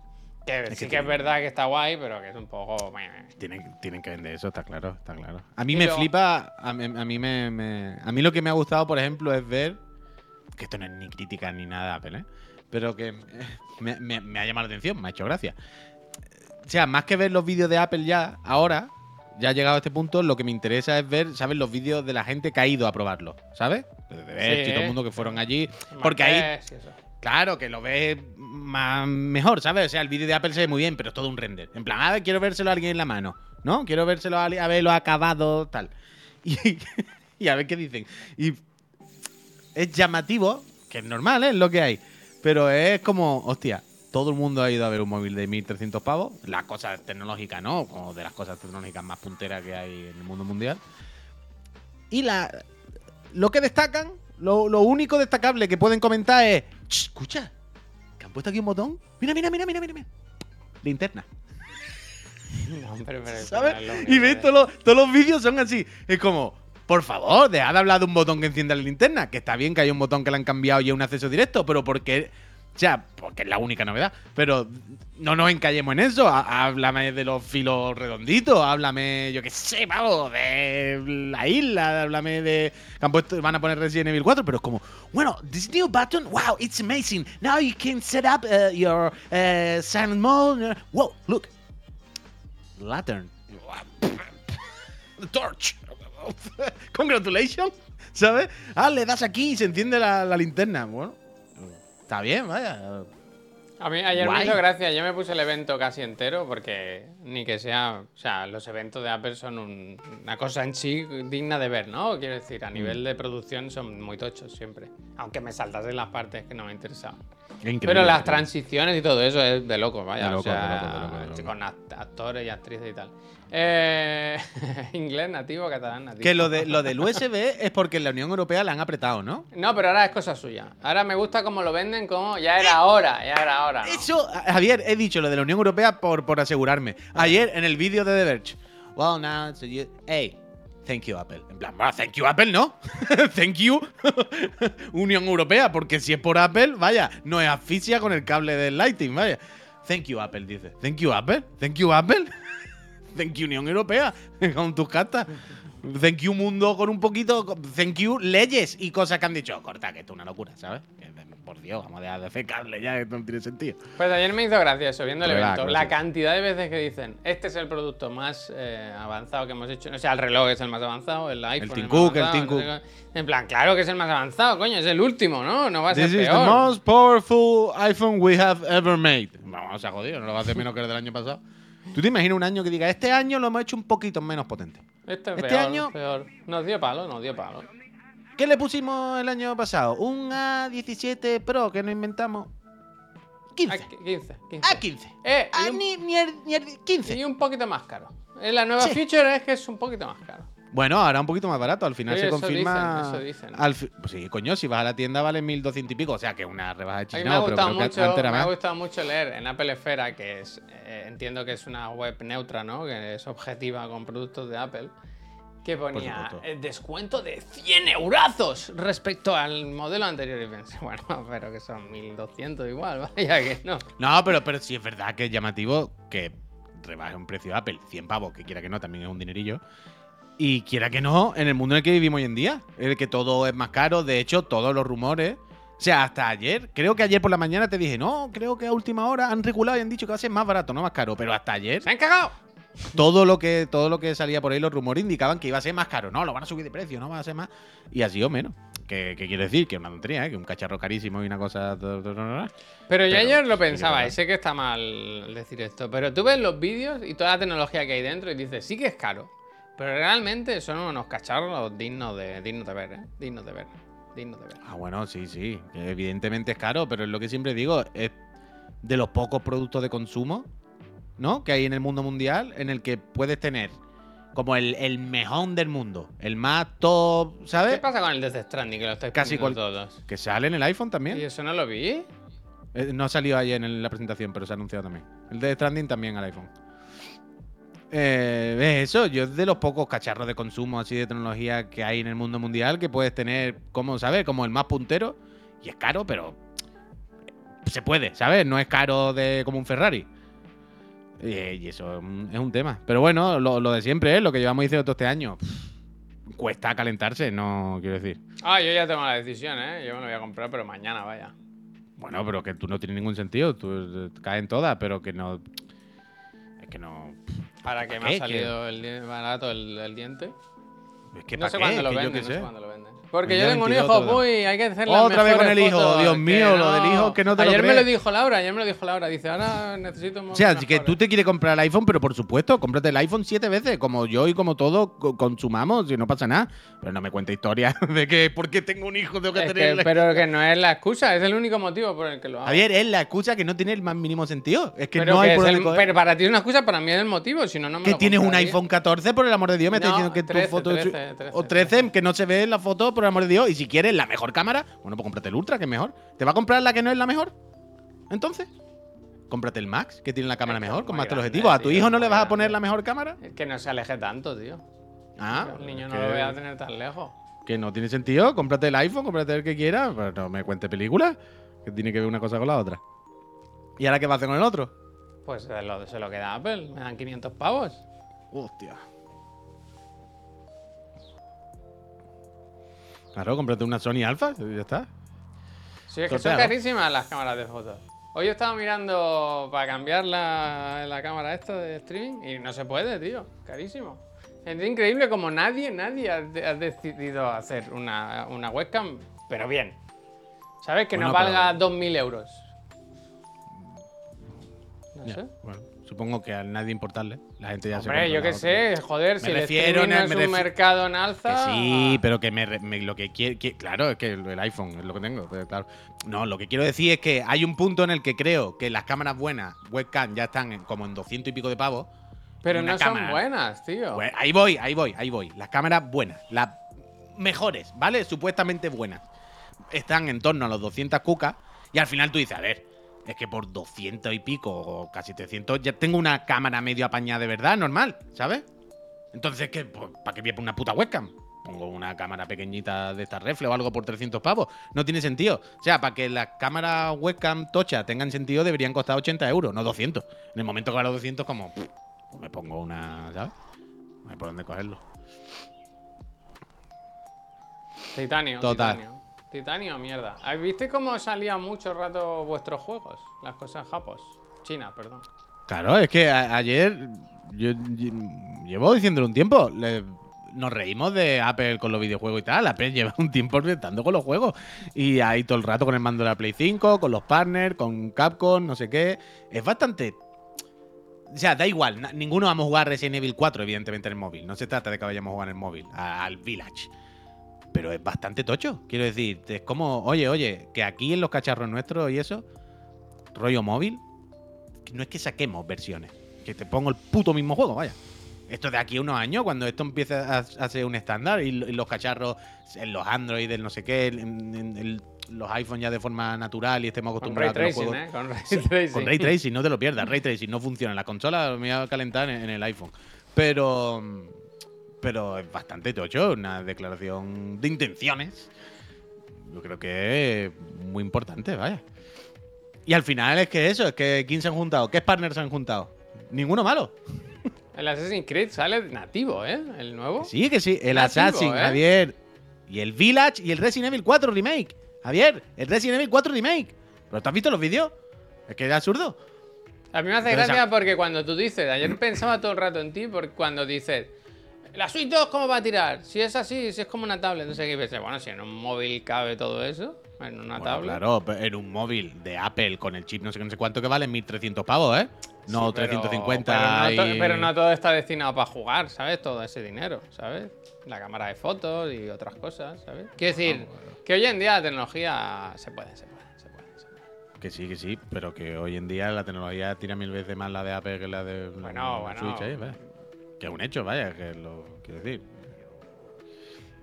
Que sí que, es verdad que está guay, pero que es un poco... Tienen, tienen que vender eso, está claro, está claro. A mí Y me flipa, a mí, a mí me, me- A mí lo que me ha gustado, por ejemplo, es ver que esto no es ni crítica ni nada de Apple, ¿eh? Pero que [laughs] me, me- me ha llamado la atención, me ha hecho gracia. O sea, más que ver los vídeos de Apple ya, ahora, ya llegado a este punto, lo que me interesa es ver, ¿sabes? Los vídeos de la gente que ha ido a probarlo, ¿sabes? De Sí. y todo el mundo que fueron allí. Porque ahí. Claro, que lo ves más mejor, ¿sabes? O sea, el vídeo de Apple se ve muy bien, pero es todo un render. En plan, a ver, quiero vérselo a alguien en la mano, ¿no? Quiero vérselo a, a verlo acabado, tal. [laughs] Y, a ver qué dicen. Y es llamativo, que es normal, ¿eh? Lo que hay. Pero es como, hostia, todo el mundo ha ido a ver un móvil de 1300 pavos. Las cosas tecnológicas, ¿no? Como de las cosas tecnológicas más punteras que hay en el mundo mundial. Y la, lo que destacan, lo único destacable que pueden comentar es: "Ch, escucha, que han puesto aquí un botón. Mira, mira, mira, mira, mira. mira. Linterna. [laughs] No, pero ¿Sabes? Y ves todos los, todos los vídeos son así. Es como, por favor, dejad de hablar de un botón que encienda la linterna. Que está bien que hay un botón que le han cambiado y es un acceso directo, pero porque. O sea, porque es la única novedad. Pero no nos encallemos en eso. Há- Háblame de los filos redonditos. Háblame, yo qué sé, vamos, de la isla. Háblame de. Que han puesto, van a poner Resident Evil 4. Pero es como, bueno, this new button, wow, it's amazing. Now you can set up uh, your uh, silent mode. Wow, look. Lantern. [laughs] Torch. [laughs] Congratulations. ¿Sabes? Ah, le das aquí y se enciende la linterna. Bueno, está bien, vaya. A mí ayer Guay. me hizo gracia, yo me puse el evento casi entero porque ni que sea, o sea, los eventos de Apple son un- una cosa en sí digna de ver, ¿no? Quiero decir, a nivel Mm. de producción son muy tochos siempre, aunque me saltasen las partes que no me interesaban. Increíble, Pero las increíble. transiciones y todo eso es de loco, vaya, De loco, o sea, de loco, de loco, de loco. con act- actores y actrices y tal. Eh, [laughs] inglés nativo, catalán nativo. Que lo, de, lo del USB es porque en la Unión Europea la han apretado, ¿no? No, pero ahora es cosa suya. Ahora me gusta cómo lo venden, como ya era hora, ya era hora. ¿no? Eso, Javier, he dicho lo de la Unión Europea por, por asegurarme. Ayer en el vídeo de The Verge. Well, now, it's a you- hey, thank you, Apple. En plan, "Ah, thank you, Apple, no. [laughs] thank you, [laughs] Unión Europea, porque si es por Apple, vaya, no es asfixia con el cable del Lighting, vaya. Thank you, Apple, dice. Thank you, Apple. Thank you, Apple. [laughs] Thank you, Unión Europea, con tus cartas. Thank you, mundo, con un poquito. Thank you, leyes y cosas que han dicho. Corta, que esto es una locura, ¿sabes? Por Dios, vamos a dejar de fecarle ya, esto no tiene sentido. Pues ayer me hizo gracia eso, viendo el Relax, evento. relax. La cantidad de veces que dicen, este es el producto más eh, avanzado que hemos hecho. O sea, el reloj es el más avanzado, el iPhone Tim es Cook, el Tim no. En plan, claro que es el más avanzado, coño, es el último, ¿no? No va a ser This is the most powerful iPhone we have ever made. Vamos, se ha jodido, no lo va a hacer menos que el del año pasado. ¿Tú te imaginas un año que diga, este año lo hemos hecho un poquito menos potente? Este, es este peor, año- peor. Nos dio palo, nos dio palo. ¿Qué le pusimos el año pasado? Un A17 Pro que nos inventamos. 15. Ah, 15, 15. A15. Eh, Ah, y, un, ni, ni el- ni el 15. y un poquito más caro. Eh, La nueva Sí. feature es que es un poquito más caro. Bueno, ahora un poquito más barato. Al final Sí, se eso confirma. dicen, eso dicen. al fi- pues sí, coño, si vas a la tienda vale 1200 y pico. O sea que una rebaja de A mí me ha pero gustado que mucho, antes era me ha gustado mucho leer en Apple Esfera, que es, eh, entiendo que es una web neutra, ¿no? Que es objetiva con productos de Apple, que ponía supuesto. eh, descuento de 100 eurazos respecto al modelo anterior. Y pensé, [laughs] bueno, pero que son 1200 igual, [laughs] vaya que no. No, pero, pero sí es verdad que es llamativo que rebaje un precio de Apple, 100 pavos, que quiera que no, también es un dinerillo. Y quiera que no, en el mundo en el que vivimos hoy en día, en el que todo es más caro, de hecho, todos los rumores. O sea, hasta ayer, creo que ayer por la mañana te dije, no, creo que a última hora han regulado y han dicho que va a ser más barato, no más caro. Pero hasta ayer, ¡Se han cagado! todo lo que todo lo que salía por ahí, los rumores indicaban que iba a ser más caro. No, lo van a subir de precio, no va a ser más. Y así o menos. ¿Qué, qué quiere decir? Que es una tontería, ¿eh? Que un cacharro carísimo y una cosa. Pero yo Pero ayer lo pensaba, y sé que está mal decir esto, pero tú ves los vídeos y toda la tecnología que hay dentro y dices, sí que es caro, pero realmente son unos cacharros dignos de, dignos de ver, ¿eh? Dignos de ver, dignos de ver. Ah, bueno, sí, sí. Evidentemente es caro, pero es lo que siempre digo, es de los pocos productos de consumo, ¿no? Que hay en el mundo mundial, en el que puedes tener como el, el mejor del mundo, el más top, ¿Qué ¿sabes? pasa con el Death Stranding que lo estáis Casi cual- todos? Que sale en el iPhone ¿Y también. eso no lo vi? Eh, no ha salido ayer en la presentación, pero se ha anunciado también. El de Stranding también al iPhone. Eh, ¿ves eso? Yo es de los pocos cacharros de consumo así de tecnología que hay en el mundo mundial que puedes tener, como sabes, como el más puntero. Y es caro, pero se puede, ¿sabes? No es caro de como un Ferrari. Eh, y eso es un, es tema. Pero bueno, lo, lo de siempre, ¿eh? lo que llevamos diciendo todo este año. Pff, cuesta calentarse, no quiero decir. Ah, yo ya tengo la decisión, ¿eh? Yo me lo voy a comprar, pero mañana, vaya. Bueno, pero que tú no tiene ningún sentido, tú eh, caen todas, pero que no. Es que no. Para que ¿Para me qué? ha salido el barato el, el diente. Es que no ¿para sé qué? cuándo lo venden, qué no sé. cuándo lo venden. Porque yo tengo un 22 hijo, uy, hay que hacer las Otra vez con el hijo, fotos, Dios mío, lo del hijo, que no te lo Ayer me lo dijo Laura, ayer me lo dijo Laura. Dice, ahora necesito un O sea, que tú te quieres comprar el iPhone, pero por supuesto, cómprate el iPhone siete veces, como yo y como todos co- consumamos, y no pasa nada. Pero no me cuente historias [laughs] de que porque tengo un hijo tengo que tenerle. pero que no es la excusa, es el único motivo por el que lo hago. Javier, es la excusa que no tiene el más mínimo sentido. Es que pero, no que hay por el- pero para ti es una excusa, para mí es el motivo, si no, no me Que lo tienes un iPhone 14, por el amor de Dios, me estás No, diciendo que 13, tu foto. 13, 13, o 13, que no se ve en la foto, por el amor de Dios. Y si quieres la mejor cámara, bueno, pues cómprate el Ultra, que es mejor. ¿Te va a comprar la que no es la mejor? Entonces, cómprate el Max, que tiene la cámara Es mejor, con más grande, objetivos. ¿A tu tío, hijo no le vas a poner la mejor cámara? Es que no se aleje tanto, tío. Ah, el niño no que- lo voy a tener tan lejos. Que no tiene sentido, cómprate el iPhone, cómprate el que quieras, pero no me cuente películas, que tiene que ver una cosa con la otra. ¿Y ahora qué va a hacer con el otro? Pues se lo, se lo queda Apple, me dan 500 pavos. Hostia. Claro, cómprate una Sony Alpha y ya está. Sí, es que son carísimas las cámaras de fotos. Hoy he estado mirando para cambiar la, la cámara esta de streaming y no se puede, tío. Carísimo. Es increíble como nadie, nadie ha, de- ha decidido hacer una, una webcam, pero bien. ¿Sabes? Que no Bueno, pero- valga 2.000 euros. No Ya, sé. Bueno, supongo que a nadie importarle. La gente ya se Hombre, compra yo qué sé, joder, si el refiero streaming en el- es me un refi- mercado en Que alza... sí, pero que me, me- lo que quiere. claro, es que el, iPhone es lo que tengo. pero claro. No, lo que quiero decir es que hay un punto en el que creo que las cámaras buenas, webcam, ya están en- como en 200 y pico de pavos. Pero no son cámara. buenas, tío. Pues ahí voy, ahí voy, ahí voy. Las cámaras buenas, las mejores, ¿vale? Supuestamente buenas. Están en torno a los 200 cucas y al final tú dices, a ver, es que por 200 y pico o casi 300 ya tengo una cámara medio apañada de verdad, normal, ¿sabes? Entonces, ¿qué? Pues, ¿para qué voy a poner una puta webcam? Pongo una cámara pequeñita de esta refle o algo por 300 pavos. No tiene sentido. O sea, para que las cámaras webcam tocha tengan sentido deberían costar 80 euros, no 200. En el momento que vale 200, como, pff, pues me pongo una, ¿sabes? No hay por dónde cogerlo. Titanio, Total. titanio. Titanio, mierda. ¿Habéis ¿Viste cómo salían mucho rato vuestros juegos? Las cosas japos. China, perdón. Claro, es que ayer yo lle- llevo diciéndolo un tiempo. nos reímos de Apple con los videojuegos y tal. Apple [laughs] lleva un tiempo estando con los juegos. Y ahí todo el rato con el mando de la Play 5, con los partners, con Capcom, no sé qué. Es bastante. O sea, da igual. ninguno vamos a jugar Resident Evil 4, evidentemente, en el móvil. No se trata de que vayamos a jugar en el móvil, al Village. Pero es bastante tocho. Quiero decir, es como, oye, oye, que aquí en los cacharros nuestros y eso, rollo móvil, no es que saquemos versiones, que te pongo el puto mismo juego, vaya. Esto de aquí a unos años, cuando esto empiece a, a ser un estándar y, lo- y los cacharros, en los Android, el no sé qué, en, en- en los iPhones ya de forma natural y estemos Con Ray acostumbrados a que los Tracing, juegos- ¿eh? Con Ray Tracing. con Ray Tracing, no te lo pierdas. Ray Tracing no funciona. La consola me voy a calentar en, en el iPhone. Pero. Pero es bastante tocho. Una declaración de intenciones. Yo creo que es muy importante, vaya. Y al final es que eso, es que ¿quién se han juntado? ¿Qué partners se han juntado? Ninguno malo. [laughs] El Assassin's Creed sale nativo, ¿eh? El nuevo. Sí, que sí. El Nativo, Assassin, ¿eh? Javier. Y el Village y el Resident Evil 4 Remake. Javier, el Resident Evil 4 Remake. ¿Pero tú has visto los vídeos? Es que es absurdo. A mí me hace Entonces, gracia porque cuando tú dices, ayer pensaba todo el rato en ti, porque cuando dices, la Switch 2, ¿cómo va a tirar? Si es así, si es como una tablet, no sé qué, pensé, bueno, si en un móvil cabe todo eso, en una Bueno, tablet. claro, en un móvil de Apple con el chip no sé no sé cuánto que vale 1300 pavos, ¿eh? No Sí, pero- 350 Pero no, to- y- pero no todo está destinado para jugar, ¿sabes? Todo ese dinero, ¿sabes? La cámara de fotos y otras cosas, ¿sabes? Quiero decir, que hoy en día la tecnología se puede, se puede, se puede. Se puede. Que sí, que sí, pero que hoy en día la tecnología tira mil veces más la de Apple que la de Bueno, la bueno. Switch, ¿eh? Que es un hecho, vaya, que lo quiero decir. [clears throat]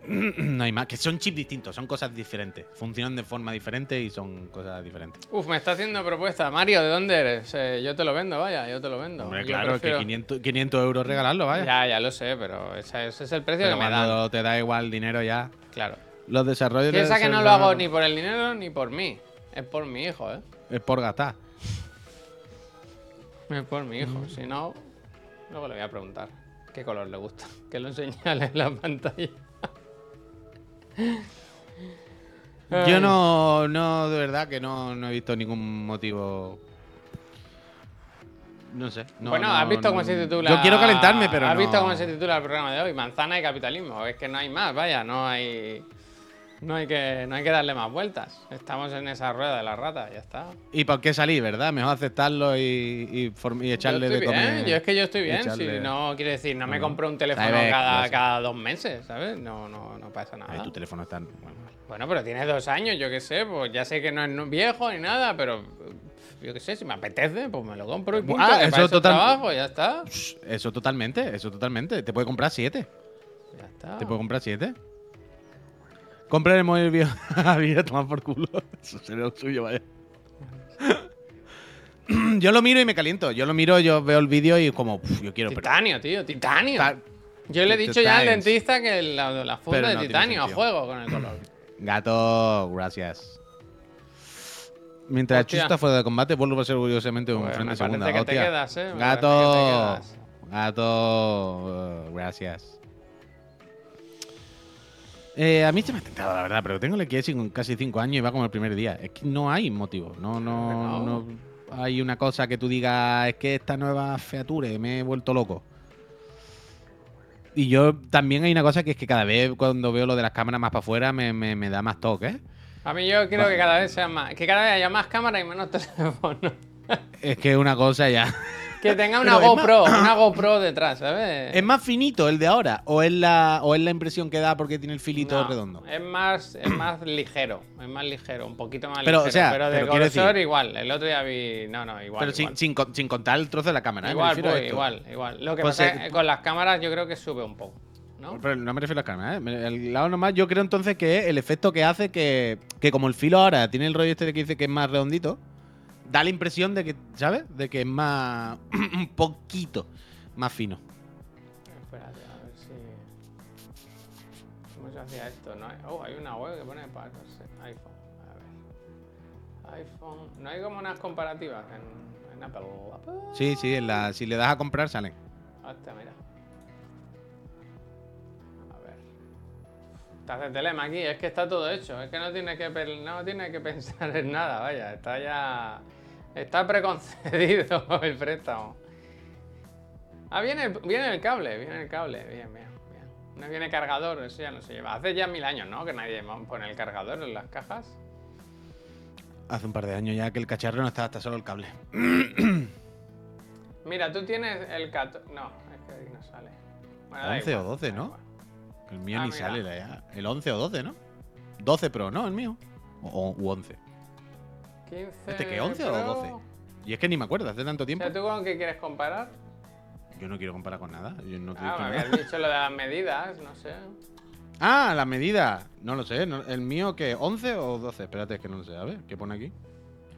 No hay más, que son chips distintos, son cosas diferentes. Funcionan de forma diferente y son cosas diferentes. Uf, me está haciendo propuesta. Mario, ¿de dónde eres? Eh, yo te lo vendo, vaya, yo te lo vendo. Hombre, Yo claro, prefiero- que 500, 500 euros regalarlo, vaya. Ya, ya lo sé, pero ese, ese es el precio Pero que me cuando te da igual dinero ya. Claro. Los desarrollos Piensa que no lo hago ni por el dinero ni por mí. Es por mi hijo, ¿eh? Es por gastar. Es por mi hijo. Si no, luego le voy a preguntar qué color le gusta. [laughs] Que lo señale en la pantalla. [laughs] Yo no, no, de verdad que no, no he visto ningún motivo. No sé. no- bueno, no- has visto cómo se titula. Yo quiero calentarme, pero ¿Has visto cómo se titula el programa de hoy? Manzana y capitalismo. Es que no hay más, vaya, no hay. No hay que, no hay que darle más vueltas. Estamos en esa rueda de la rata, ya está. ¿Y por qué salir, verdad? Mejor aceptarlo y, y, y echarle de bien, comer. yo es que yo estoy bien. echarle- Si no quiere decir, no me No, compro un teléfono Sabes, cada, cada dos meses, ¿sabes? No, no, no pasa Ay, nada. tu teléfono está. bueno, Bueno, pero tienes dos años, yo qué sé, pues ya sé que no es viejo ni nada, pero yo qué sé, si me apetece, pues me lo compro y punto. Ah, eso total- trabajo, ya está. Eso totalmente, eso totalmente. Te puede comprar siete. Ya está. Te puede comprar siete. Comprar el móvil viejo [laughs] tomar por culo. Eso sería lo suyo, vaya. [clears throat] Yo lo miro y me caliento. Yo lo miro, yo veo el vídeo y como, "Uf, yo quiero. Titanio, tío, titanio. Ta- Yo le he dicho ya al dentista que la, la funda Pero de no titanio juego con el color. [clears throat] Gato, gracias. Mientras Hostia. Chusta fuera de combate, vuelvo a ser orgullosamente un Pues friend de segunda. parece que te Hostia. quedas, eh. Gato, parece que te quedas. gato, uh, gracias. Eh, a mí se me ha tentado, la verdad, pero tengo el XS con casi 5 años y va como el primer día. Es que no hay motivo. No, no, No. hay una cosa que tú digas, es que esta nueva feature me he vuelto loco. Y yo también hay una cosa que es que cada vez cuando veo lo de las cámaras más para afuera me, me- me da más toque, ¿eh? A mí yo quiero que cada vez sea más. Que cada vez haya más cámaras y menos [laughs] teléfonos. Es que una cosa ya. Que tenga una Pero es GoPro, una GoPro detrás, ¿sabes? ¿Es más finito el de ahora? ¿O es la, o es la impresión que da porque tiene el filito No, redondo? Es más, es más [clears throat] ligero, es más ligero, un poquito más Pero, ligero. o sea, pero de pero quiero grosor decir- igual. El otro día vi. No, no, igual. Pero sin, igual. sin, con- sin contar el trozo de la cámara. ¿eh? Me igual, refiero a pues, esto. igual, igual. Lo que Pues, pasa eh, es que con las cámaras yo creo que sube un poco. ¿no? Pero no me refiero a las cámaras, ¿eh? Me- El lado nomás, yo creo entonces que es el efecto que hace que, que como el filo ahora tiene el rollo este de que dice que es más redondito, da la impresión de que, ¿sabes? De que es más. [clears throat] un poquito más fino. Espérate, a ver si. ¿Cómo se hacía esto? No hay... Oh, hay una web que pone para iPhone. A ver. iPhone. No hay como unas comparativas en, en Apple. Apple. Sí, sí, en la, si le das a comprar salen. Hostia, mira. A ver. Te hace telema aquí, es que está todo hecho. Es que no tiene que, no tiene que [laughs] pensar en nada, vaya. Está ya. Está preconcedido [laughs] el préstamo. Ah, viene el, viene el cable, viene el cable. Bien, bien, bien. No viene cargador, eso ya no se lleva. Hace ya mil años, ¿no? Que nadie pone el cargador en las cajas. Hace un par de años ya que el cacharro no estaba hasta solo el cable. [clears throat] Mira, tú tienes el 14. No, es que ahí no sale. Bueno, da 11 o igual, 12, da ¿no? El mío Ah, ni mira. sale ya. El 11 o 12, ¿no? 12 Pro, ¿no? El mío. O, o- u 11. 15 ¿Este qué, 11 o Pro. 12? Y es que ni me acuerdo, hace tanto O tiempo. sea, ¿tú con qué quieres comparar? Yo no quiero comparar con nada. Yo no te Ah, me nada. habías dicho lo de las medidas, no sé. Ah, la medida. No lo sé. no- ¿El mío qué? ¿11 o 12? Espérate, es que no lo sé. A ver, ¿qué pone aquí?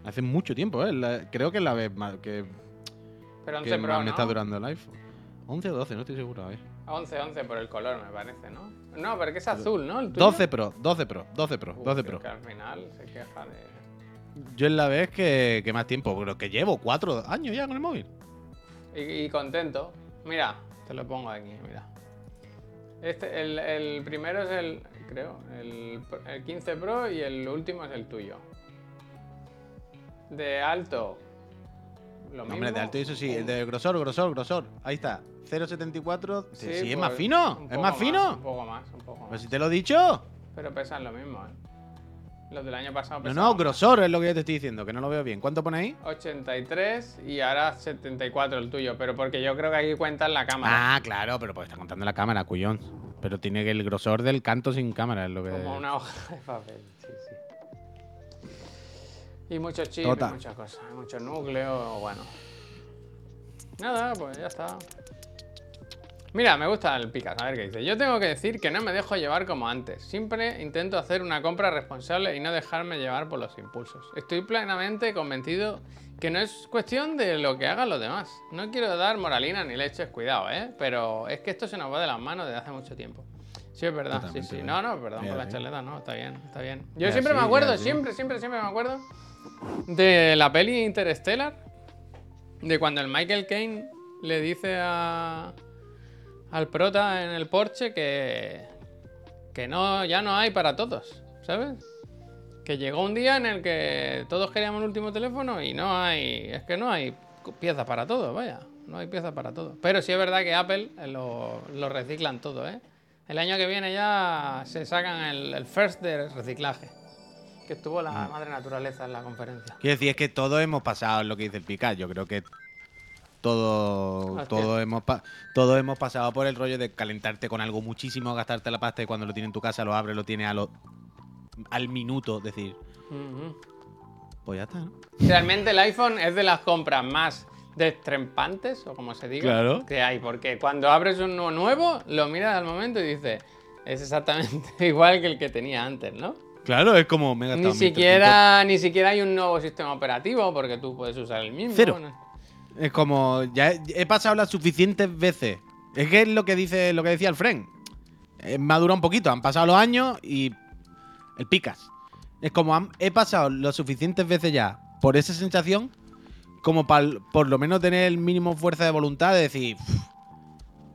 Hace mucho tiempo, ¿eh? La- creo que es la vez más que, Pero 11 que Pro, me ¿no? está durando el iPhone. 11 o 12, no estoy seguro. A ver. 11, 11 por el color, me parece, ¿no? No, pero que es azul, ¿no? ¿El tuyo? 12 Pro, 12 Pro, 12 Pro, Uf, 12 es Pro. Que al final se queja de... Yo es la vez que, que más tiempo, pero que llevo cuatro años ya con el móvil. Y, y contento. Mira, te lo pongo aquí, mira. Este, el, el primero es el, creo, el, el 15 Pro y el último es el tuyo. De alto, lo mismo. hombre, de alto y eso sí, el de grosor, grosor, grosor. Ahí está, 0,74. Sí, sí, es más pues, fino, un es más fino. Un poco más, un poco más. Pues si te lo he dicho. Pero pesan lo mismo, ¿eh? Los del año pasado No, pesaban no, grosor es lo que yo te estoy diciendo, que no lo veo bien. ¿Cuánto pone ahí? 83 y ahora 74 el tuyo, pero porque yo creo que aquí cuentan la cámara. Ah, claro, pero pues está contando la cámara, cuyón. Pero tiene que el grosor del canto sin cámara, es lo que. Como una hoja de papel, sí, sí. Y muchos chips, Tota. muchas cosas, mucho núcleo, bueno. Nada, pues ya está. Mira, me gusta el Picas, a ver qué dice. Yo tengo que decir que no me dejo llevar como antes. Siempre intento hacer una compra responsable y no dejarme llevar por los impulsos. Estoy plenamente convencido que no es cuestión de lo que hagan los demás. No quiero dar moralina ni leches, cuidado, ¿eh? Pero es que esto se nos va de las manos desde hace mucho tiempo. Sí, es verdad, Totalmente, sí, sí. ¿eh? No, no, perdón Ya, por la sí. charleta, no, está bien, está bien. Yo siempre sí, me acuerdo, siempre, siempre, siempre me acuerdo de la peli Interstellar, de cuando el Michael Caine le dice a, al prota en el Porsche que, que no, ya no hay para todos, ¿sabes? Que llegó un día en el que todos queríamos el último teléfono y no hay. Es que no hay piezas para todo, vaya. No hay piezas para todo. Pero sí es verdad que Apple eh, lo, lo reciclan todo, ¿eh? El año que viene ya se sacan el, el first de reciclaje. Que estuvo la madre naturaleza en la conferencia. Quiero decir, es que todos hemos pasado lo que dice el Picat. Yo creo que todo, Hostia. todo hemos, todos hemos pasado por el rollo de calentarte con algo muchísimo, gastarte la pasta y cuando lo tienes en tu casa lo abres, lo tienes a lo, al minuto. Decir, pues ya está, ¿no? Realmente el iPhone es de las compras más destrempantes, o como se diga, Claro. que hay. Porque cuando abres uno nuevo, lo miras al momento y dices, es exactamente [laughs] igual que el que tenía antes, ¿no? Claro, es como me he gastado Ni 1300. siquiera, ni siquiera hay un nuevo sistema operativo, porque tú puedes usar el mismo. Cero. ¿no? Es como, ya he, he pasado las suficientes veces. Es que es lo que dice, lo que decía el Fren. Eh, me ha durado un poquito, han pasado los años y el picas. Es como han- he pasado lo suficientes veces ya por esa sensación como para por lo menos tener el mínimo fuerza de voluntad de decir, "Uf,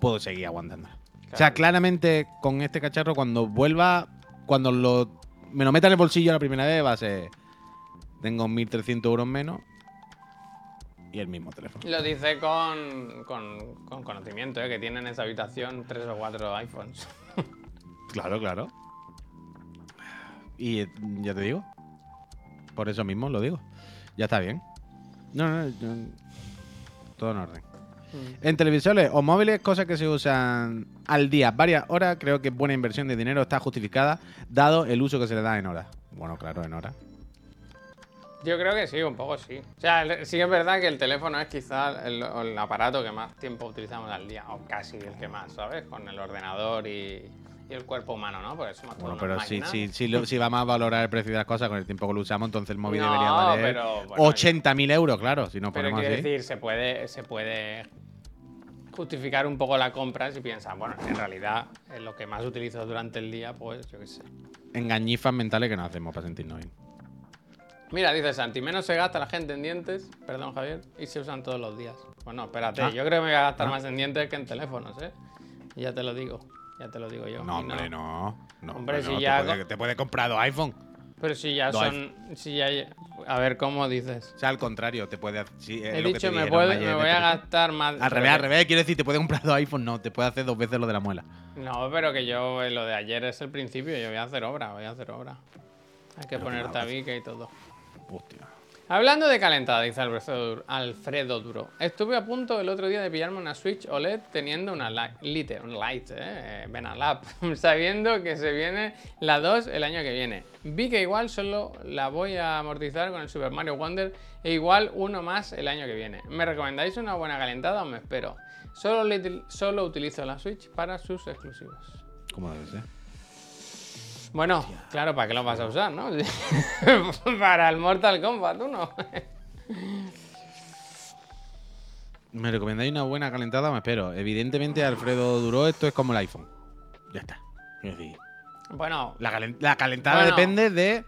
puedo seguir aguantando. O sea, claramente con este cacharro cuando vuelva, cuando lo, me lo meta en el bolsillo la primera vez va a ser, tengo 1.300 euros menos y el mismo teléfono. Lo dice con, con, con conocimiento, ¿eh? que tiene en esa habitación tres o cuatro iPhones. [laughs] Claro, claro. Y ya te digo. Por eso mismo lo digo. Ya está bien. No, no, yo- todo en orden. En televisores o móviles, cosas que se usan al día, varias horas, creo que buena inversión de dinero está justificada, dado el uso que se le da en horas. Bueno, claro, en horas. Yo creo que sí, un poco sí. O sea, sí es verdad que el teléfono es quizá el, el aparato que más tiempo utilizamos al día, o casi el que más, ¿sabes? Con el ordenador y, y el cuerpo humano, ¿no? Porque somos Bueno, pero si, si, si, lo- si vamos a valorar el precio de las cosas con el tiempo que lo usamos, entonces el móvil No, debería valer bueno, 80.000 euros, claro, si nos Pero quiero así. decir, se puede, se puede justificar un poco la compra si piensas, bueno, en realidad es lo que más utilizo durante el día, pues yo qué sé. Engañifas mentales que nos hacemos para sentirnos bien. Mira, dice Santi, menos se gasta la gente en dientes, perdón Javier, y se usan todos los días. Bueno, espérate, Ah. yo creo que me voy a gastar Ah. más en dientes que en teléfonos, ¿eh? Y ya te lo digo, ya te lo digo yo. No, hombre, no. no Hombre, si no, ya Te puede, co- te puede comprar dos iPhone. Pero si ya Dos son, si ya, a ver, ¿cómo dices? O sea, al contrario, te puede He lo que dicho, te me, ayer me voy a gastar más. Al revés, al revés, quiero decir, te puede comprar dos iPhone, no, te puede hacer dos veces lo de la muela. No, pero que yo, eh, lo de ayer es el principio, yo voy a hacer obra, voy a hacer obra. Hay que Pero poner tabique y todo. Hostia. Hablando de calentada, dice Alfredo, Alfredo Duro. Estuve a punto el otro día de pillarme una Switch OLED teniendo una li- Lite, un Lite, eh, Benalab, [laughs] sabiendo que se viene la 2 el año que viene. Vi que igual solo la voy a amortizar con el Super Mario Wonder e igual uno más el año que viene. ¿Me recomendáis una buena calentada o me espero? Solo, solo utilizo la Switch para sus exclusivos. ¿Cómo debe ser? Bueno, claro, ¿para qué lo vas a usar, no? [laughs] para el Mortal Kombat 1. ¿Me recomendáis una buena calentada? Me espero. Evidentemente, Alfredo Duró, esto es como el iPhone. Ya está. Quiero decir, bueno, La, calen- la calentada Bueno. depende de,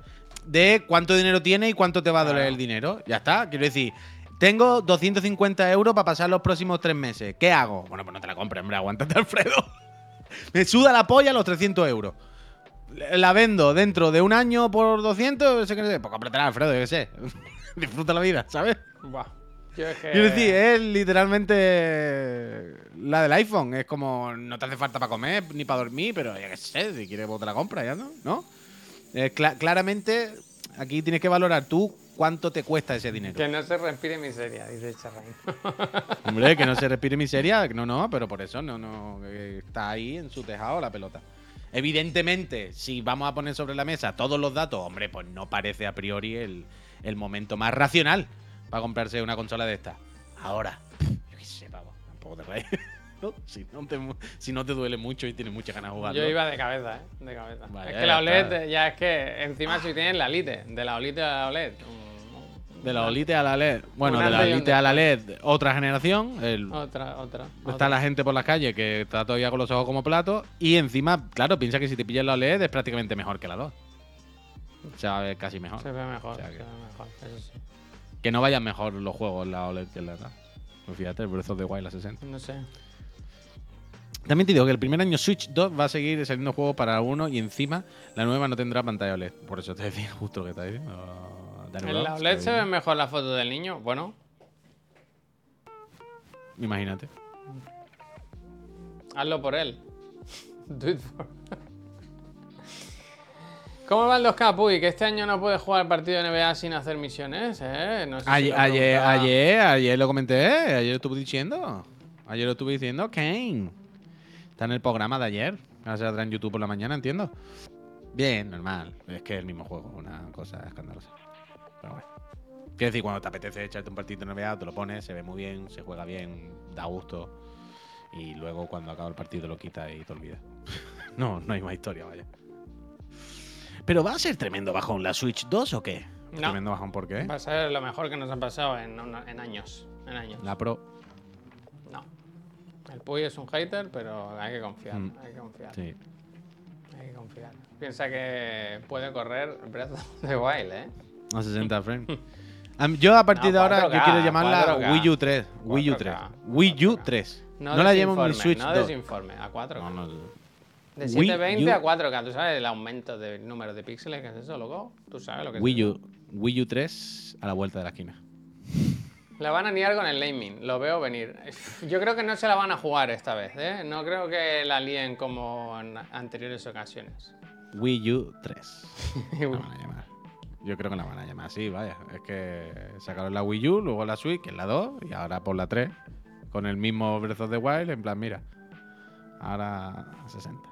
de cuánto dinero tiene y cuánto te va a doler el dinero. Ya está. Quiero decir, tengo 250 euros para pasar los próximos tres meses. ¿Qué hago? Bueno, pues no te la compres, hombre. Aguántate, [laughs] Alfredo. Me suda la polla los 300 euros. La vendo dentro de un año por 200. Sé que no sé. Pues cómpratela, Alfredo, yo qué sé. [laughs] Disfruta la vida, ¿sabes? Buah. Yo es que... Quiero decir, es literalmente la del iPhone. Es como, no te hace falta para comer ni para dormir, pero ya que sé, si quieres, vos te la compras, ya no, ¿no? Eh, cla- claramente, aquí tienes que valorar tú cuánto te cuesta ese dinero. Que no se respire miseria, dice Charrain. [laughs] Hombre, que no se respire miseria, no, no, pero por eso no, no, está ahí en su tejado la pelota. Evidentemente, si vamos a poner sobre la mesa todos los datos, hombre, pues no parece a priori el, el momento más racional para comprarse una consola de esta. Ahora, yo qué sé, pavo, tampoco te rayes. [laughs] ¿no? Si, no te, mu- si no te duele mucho y tienes muchas ganas de jugar. Yo iba de cabeza, ¿eh? De cabeza. Vaya, es que la OLED, está. ya es que encima si tienes la Lite, de la OLED a la OLED. De la OLITE a la LED. Bueno, de la OLITE a la LED, otra generación. El, Otra, otra. Está otra. la gente por la calle que está todavía con los ojos como platos. Y encima, claro, piensa que si te pillas la OLED es prácticamente mejor que la 2. O sea, es casi mejor. Se ve mejor, O sea se ve mejor, eso sí. Que no vayan mejor los juegos la OLED que en la 2. Pues fíjate, el Breath of the Wild a 60. No sé. También te digo que el primer año Switch 2 va a seguir saliendo juegos para uno y encima la nueva no tendrá pantalla OLED. Por eso te decía justo lo que está diciendo. En la OLED se ve mejor la foto del niño. Bueno, Imagínate. hazlo por él. [laughs] Do it for- ¿Cómo va el 2K, Puy? Que este año no puede jugar partido de NBA sin hacer misiones, ¿eh? No sé si Ayer, ayer, ayer, ayer lo comenté, ayer lo estuve diciendo. Ayer lo estuve diciendo, Kane. Está en el programa de ayer. Ahora se en YouTube por la mañana, entiendo. Bien, normal. Es que es el mismo juego, una cosa escandalosa. Pero bueno. Quiero decir, cuando te apetece echarte un partido de NBA, te lo pones, se ve muy bien, se juega bien, da gusto. Y luego cuando acaba el partido lo quitas y te olvidas. [laughs] no, no hay más historia, vaya. Pero va a ser tremendo bajón la Switch 2 o qué? No. Tremendo bajón, ¿por qué? Va a ser lo mejor que nos ha pasado en, una- en años. En años. La Pro. No. El Puy es un hater, pero hay que confiar. Mm. Hay que confiar. Sí. Hay que confiar. Piensa que puede correr Breath of the Wild, ¿eh? A 60 frames. [laughs] Am- yo a partir No, de ahora 4K, yo quiero llamarla 4K. Wii U 3. Wii U 3. 4K, Wii U 4K. 3. No, No, la llamo mi Switch No 2. desinforme, a 4K. No, no. De Wii 720 U- a 4K. ¿Tú sabes el aumento del número de píxeles que es eso, loco? ¿Tú sabes lo que es Wii? U, Wii U 3 a la vuelta de la esquina. La van a liar con el naming, lo veo venir. [laughs] Yo creo que no se la van a jugar esta vez, ¿eh? No creo que la líen como en anteriores ocasiones. Wii U 3. La [laughs] van a llamar. Yo creo que la van a llamar así, vaya. Es que sacaron la Wii U, luego la Switch, que es la 2, y ahora por la 3. Con el mismo Breath of the Wild, en plan, mira. Ahora 60.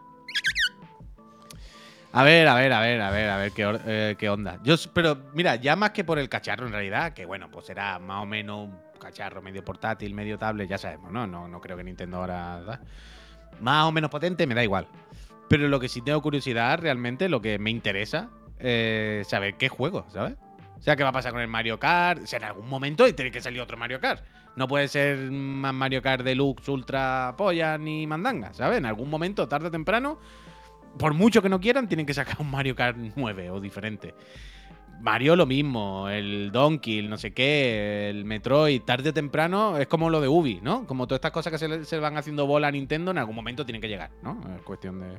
A ver, a ver, a ver, a ver, a ver qué, eh, qué onda. Yo, pero mira, ya más que por el cacharro en realidad, que bueno, pues será más o menos un cacharro medio portátil, medio tablet, ya sabemos, ¿no? No, no creo que Nintendo ahora. Más o menos potente, me da igual. Pero lo que sí tengo curiosidad, realmente, lo que me interesa, eh, saber qué juego, ¿sabes? O sea, ¿qué va a pasar con el Mario Kart? O sea, en algún momento tiene que salir otro Mario Kart. No puede ser más Mario Kart Deluxe, Ultra, Polla ni Mandanga, ¿sabes? En algún momento, tarde o temprano, por mucho que no quieran, tienen que sacar un Mario Kart 9 o diferente. Mario lo mismo, el Donkey, el no sé qué, el Metroid, tarde o temprano, es como lo de Ubi, ¿no? Como todas estas cosas que se, se van haciendo bola a Nintendo, en algún momento tienen que llegar, ¿no? Es cuestión de...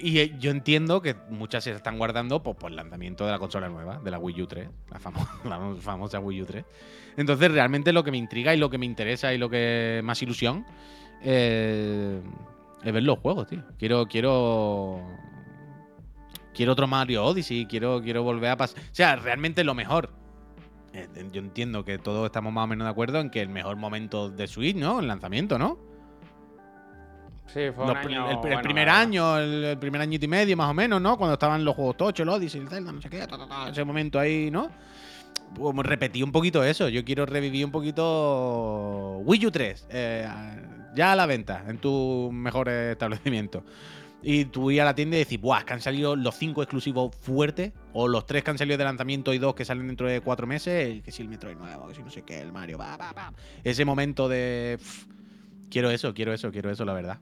Y eh, yo entiendo que muchas se están guardando por el lanzamiento de la consola nueva, de la Wii U 3, la, famo- [laughs] famosa Wii U 3. Entonces, realmente lo que me intriga y lo que me interesa y lo que más ilusión eh, es ver los juegos, tío. Quiero, quiero. Quiero otro Mario Odyssey, quiero, quiero volver a pasar. O sea, realmente lo mejor. eh, Yo entiendo que todos estamos más o menos de acuerdo en que el mejor momento de Switch, ¿no? El lanzamiamiento, ¿no? Sí, fue Los un pri- año. el, el bueno, primer año, el, el primer añito y medio más o menos, ¿no? Cuando estaban los juegos tochos, el Odyssey, el Zelda, no sé qué, ta, ta, ta, ese momento ahí, ¿no? Como repetí un poquito eso. Yo quiero revivir un poquito Wii U 3, eh, ya a la venta en tus mejores establecimientos. Y tú ir a la tienda y decir, ¡buah! Que han salido los cinco exclusivos fuertes, o los tres que han salido de lanzamiento y dos que salen dentro de cuatro meses, que si el Metroid nuevo, que si no sé qué, el Mario, va, va, va. Ese momento de. pff, quiero eso, quiero eso, quiero eso, la verdad.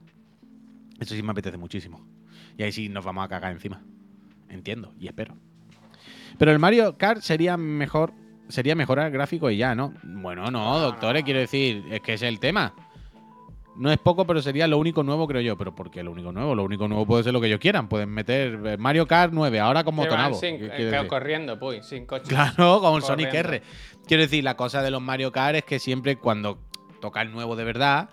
Eso sí me apetece muchísimo. Y ahí sí nos vamos a cagar encima. Entiendo y espero. Pero el Mario Kart sería mejor. Sería mejorar gráfico y ya, ¿no? Bueno, no, doctores, quiero decir, es que ese es el tema. No es poco, pero sería lo único nuevo, creo yo. Pero ¿por qué lo único nuevo? Lo único nuevo puede ser lo que ellos quieran. Pueden meter Mario Kart 9, ahora con Que van motonavo. sin- ¿Qué eh, quiero que- decir? corriendo, Puy, sin coche. Claro, [laughs] con Sonic. R. Quiero decir, la cosa de los Mario Kart es que siempre cuando toca el nuevo de verdad,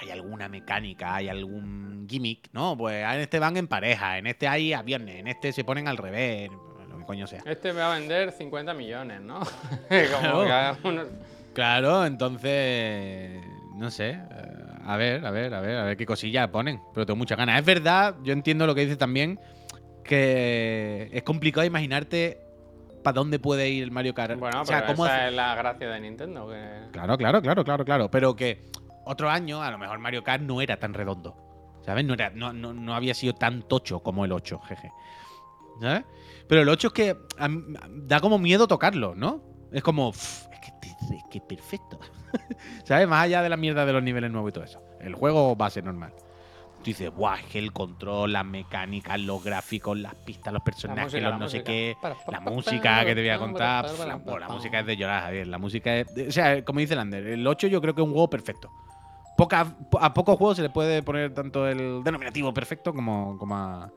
hay alguna mecánica, hay algún gimmick, ¿no? Pues en este van en pareja, en este hay aviones, en este se ponen al revés, lo que coño sea. Este me va a vender 50 millones, ¿no? [laughs] Claro. Como cada uno. Claro, entonces, no sé. eh, A ver, a ver, a ver, a ver qué cosillas ponen. Pero tengo muchas ganas. Es verdad, yo entiendo lo que dices también, que es complicado imaginarte para dónde puede ir el Mario Kart. Bueno, o sea, pero cómo esa hace- es la gracia de Nintendo. Que... Claro, claro, claro, claro, claro. Pero que otro año, a lo mejor Mario Kart no era tan redondo. ¿Sabes? No, era, no, no, no había sido tan tocho como el 8, jeje. ¿Sabes? Pero el 8 es que a da como miedo tocarlo, ¿no? Es como. "Uf, es que, es que perfecto. [laughs] ¿Sabes? Más allá de la mierda de los niveles nuevos y todo eso. El juego va a ser normal. Tú dices, guau, es que el control, las mecánicas, los gráficos, las pistas, los personajes, música, los no sé qué. La música que te voy a contar. la, música es de llorar, Javier. La música es. de- o sea, como dice Lander, el 8 yo creo que es un juego perfecto. Poca- po- a pocos juegos se le puede poner tanto el denominativo perfecto como, como, a,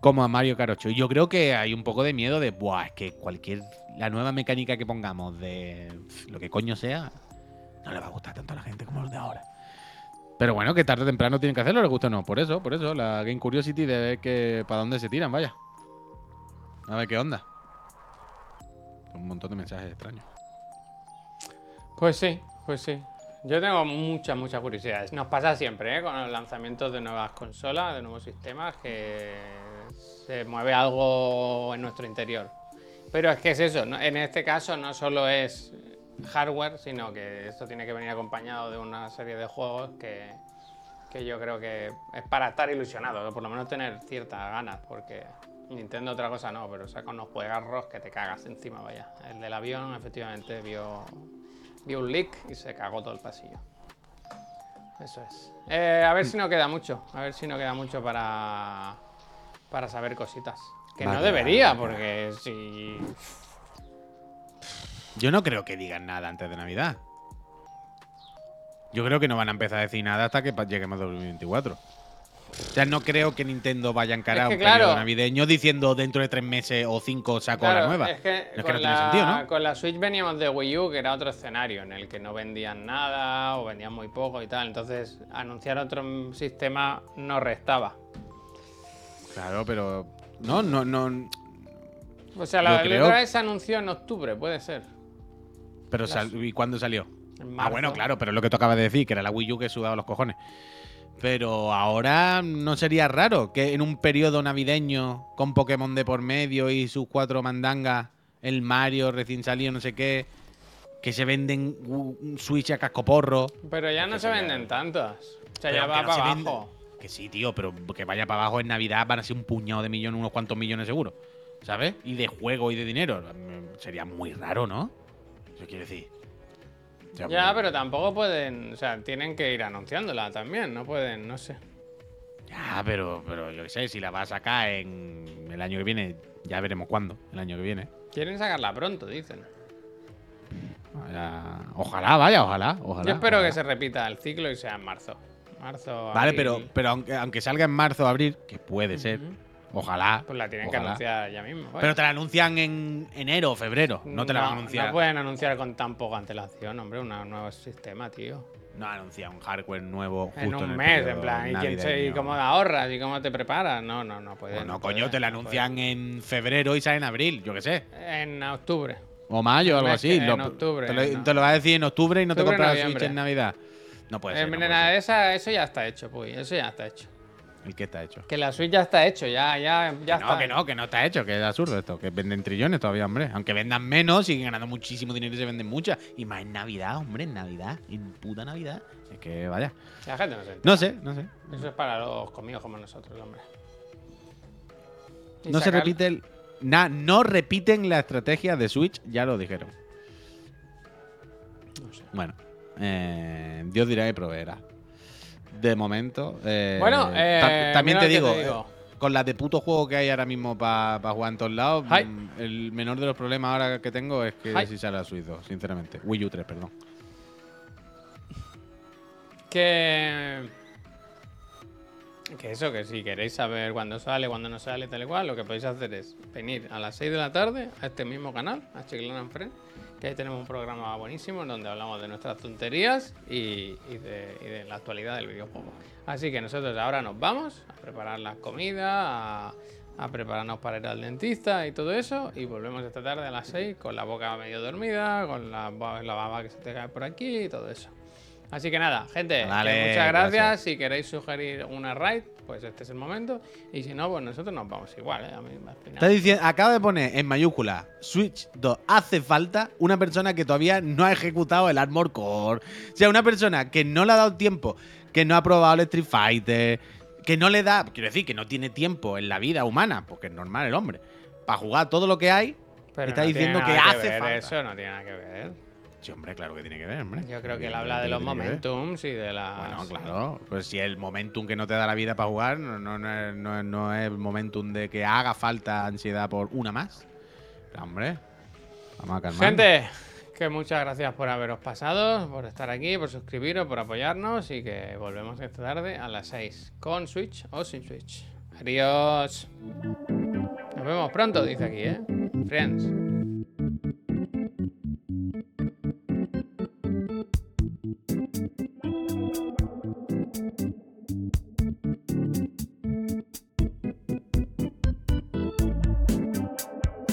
como a Mario Kart 8. Y yo creo que hay un poco de miedo de, buah, es que cualquier. La nueva mecánica que pongamos de lo que coño sea, no le va a gustar tanto a la gente como los de ahora. Pero bueno, que tarde o temprano tienen que hacerlo, les gusta o no. Por eso, por eso, la Game Curiosity de ver que para dónde se tiran, vaya. A ver qué onda. Un montón de mensajes extraños. Pues sí, pues sí. Yo tengo muchas, muchas curiosidades. Nos pasa siempre, ¿eh? Con los lanzamientos de nuevas consolas, de nuevos sistemas, que se mueve algo en nuestro interior. Pero es que es eso, ¿no? en este caso no solo es hardware, sino que esto tiene que venir acompañado de una serie de juegos que, que yo creo que es para estar ilusionado, o por lo menos tener ciertas ganas, porque Nintendo otra cosa no, pero saca unos juegarros que te cagas encima, vaya. El del avión efectivamente vio, vio un leak y se cagó todo el pasillo. Eso es. Eh, a ver si no queda mucho, a ver si no queda mucho para, para saber cositas. Que no debería, porque si... Yo no creo que digan nada antes de Navidad. Yo creo que no van a empezar a decir nada hasta que lleguemos a 2024. O sea, no creo que Nintendo vaya a encarar Es que un periodo claro. navideño diciendo dentro de tres meses o cinco saco la nueva. Es que, Es que con, no tiene la, sentido, ¿no? con la Switch veníamos de Wii U, que era otro escenario en el que no vendían nada o vendían muy poco y tal. Entonces, anunciar otro sistema no restaba. Claro, pero. No, no, no. O sea, la, la creo- otra vez se anunció en octubre, puede ser. Pero sal- ¿y cuándo salió? Ah, bueno, claro, pero es lo que tú acabas de decir, que era la Wii U que sudaba los cojones. Pero ahora no sería raro que en un periodo navideño con Pokémon de por medio y sus cuatro mandangas, el Mario recién salido, no sé qué, que se venden un Switch a cascoporro. Pero ya no se sería- venden tantas. O sea, Pero ya va no para abajo. Que sí, tío, pero que vaya para abajo en Navidad van a ser un puñado de millones, unos cuantos millones seguro. ¿Sabes? Y de juego y de dinero. Sería muy raro, ¿no? Eso quiere decir. Ya, pero tampoco pueden. O sea, tienen que ir anunciándola también. No pueden, no sé. Ya, pero, pero yo qué sé, si la va a sacar en el año que viene, ya veremos cuándo, el año que viene. Quieren sacarla pronto, dicen. Ya- Ojalá, vaya, ojalá, ojalá. Yo espero ojalá. que se repita el ciclo y sea en marzo. Marzo. Vale, abril. pero, pero aunque, aunque salga en marzo o abril, que puede ser, ojalá. Pues la tienen que anunciar ya mismo. Pero te la anuncian en enero o febrero, no te la van a anunciar. No pueden anunciar con tan poca antelación, hombre, un nuevo sistema, tío. No anuncian un hardware nuevo justo En un el mes, en plan, ¿y, quién se- y cómo ahorras? ¿Y cómo te preparas? No, no, no puede. Bueno, no coño, puede, te la anuncian en febrero y sale en abril, yo qué sé. En octubre. O mayo o algo así. en Lo- octubre, te, lo, ¿no? te lo va a decir en octubre y no te compras Switch en Navidad. No puede Eh, ser. no puede ser. esa- eso ya está hecho, Puy. Eso ya está hecho. ¿El qué está hecho? Que la Switch ya está hecho, ya, ya, ya no, está. que no, que no está hecho, que es absurdo esto, que venden trillones todavía, hombre. Aunque vendan menos, siguen ganando muchísimo dinero y se venden muchas. Y más en Navidad, hombre, en Navidad, en puta Navidad. Es que vaya. La gente no se entera. No sé, no sé. Eso es para los conmigo como nosotros, hombre. Y No se repite el. no repiten la estrategia de Switch, ya lo dijeron. No sé. Bueno, eh, Dios dirá y proveerá. De momento. eh, Bueno, eh, ta- también te digo, te digo. eh, con las de puto juego que hay ahora mismo para jugar en todos lados, Hi. mm, el menor de los problemas ahora que tengo es que Hi. si sale a Switch 2, sinceramente. Wii U 3, perdón. Que. Que eso, que si queréis saber cuándo sale, cuándo no sale, tal y cual, lo que podéis hacer es venir a las 6 de la tarde a este mismo canal, a Chiclana en Friend, que ahí tenemos un programa buenísimo en donde hablamos de nuestras tonterías y, y de, y de la actualidad del videojuego. Así que nosotros ahora nos vamos a preparar la comida, a, a prepararnos para ir al dentista y todo eso, y volvemos esta tarde a las 6 con la boca medio dormida, con la, ba- la baba que se te cae por aquí y todo eso. Así que nada, gente, muchas gracias. gracias. Si queréis sugerir una raid, pues este es el momento. Y si no, pues nosotros nos vamos igual, ¿eh? A mí, final. Está diciendo, acaba de poner en mayúscula Switch 2. Hace falta una persona que todavía no ha ejecutado el Armor Core. O sea, una persona que no le ha dado tiempo, que no ha probado el Street Fighter, que no le da. Quiero decir, que no tiene tiempo en la vida humana, porque es normal el hombre, para jugar todo lo que hay. Pero está no diciendo que hace ver falta. Eso no tiene nada que ver. Sí, hombre, claro que tiene que ver, hombre. Yo creo que él habla de los momentums y de las. Bueno, claro. Pues si el momentum que no te da la vida para jugar no, no, no es, no el momentum de que haga falta ansiedad por una más. Pero, hombre, vamos a calmar. Gente, Que muchas gracias por haberos pasado, por estar aquí, por suscribiros, por apoyarnos y que volvemos esta tarde a las 6 con Switch o sin Switch. Adiós. Nos vemos pronto, dice aquí, ¿eh? Friends.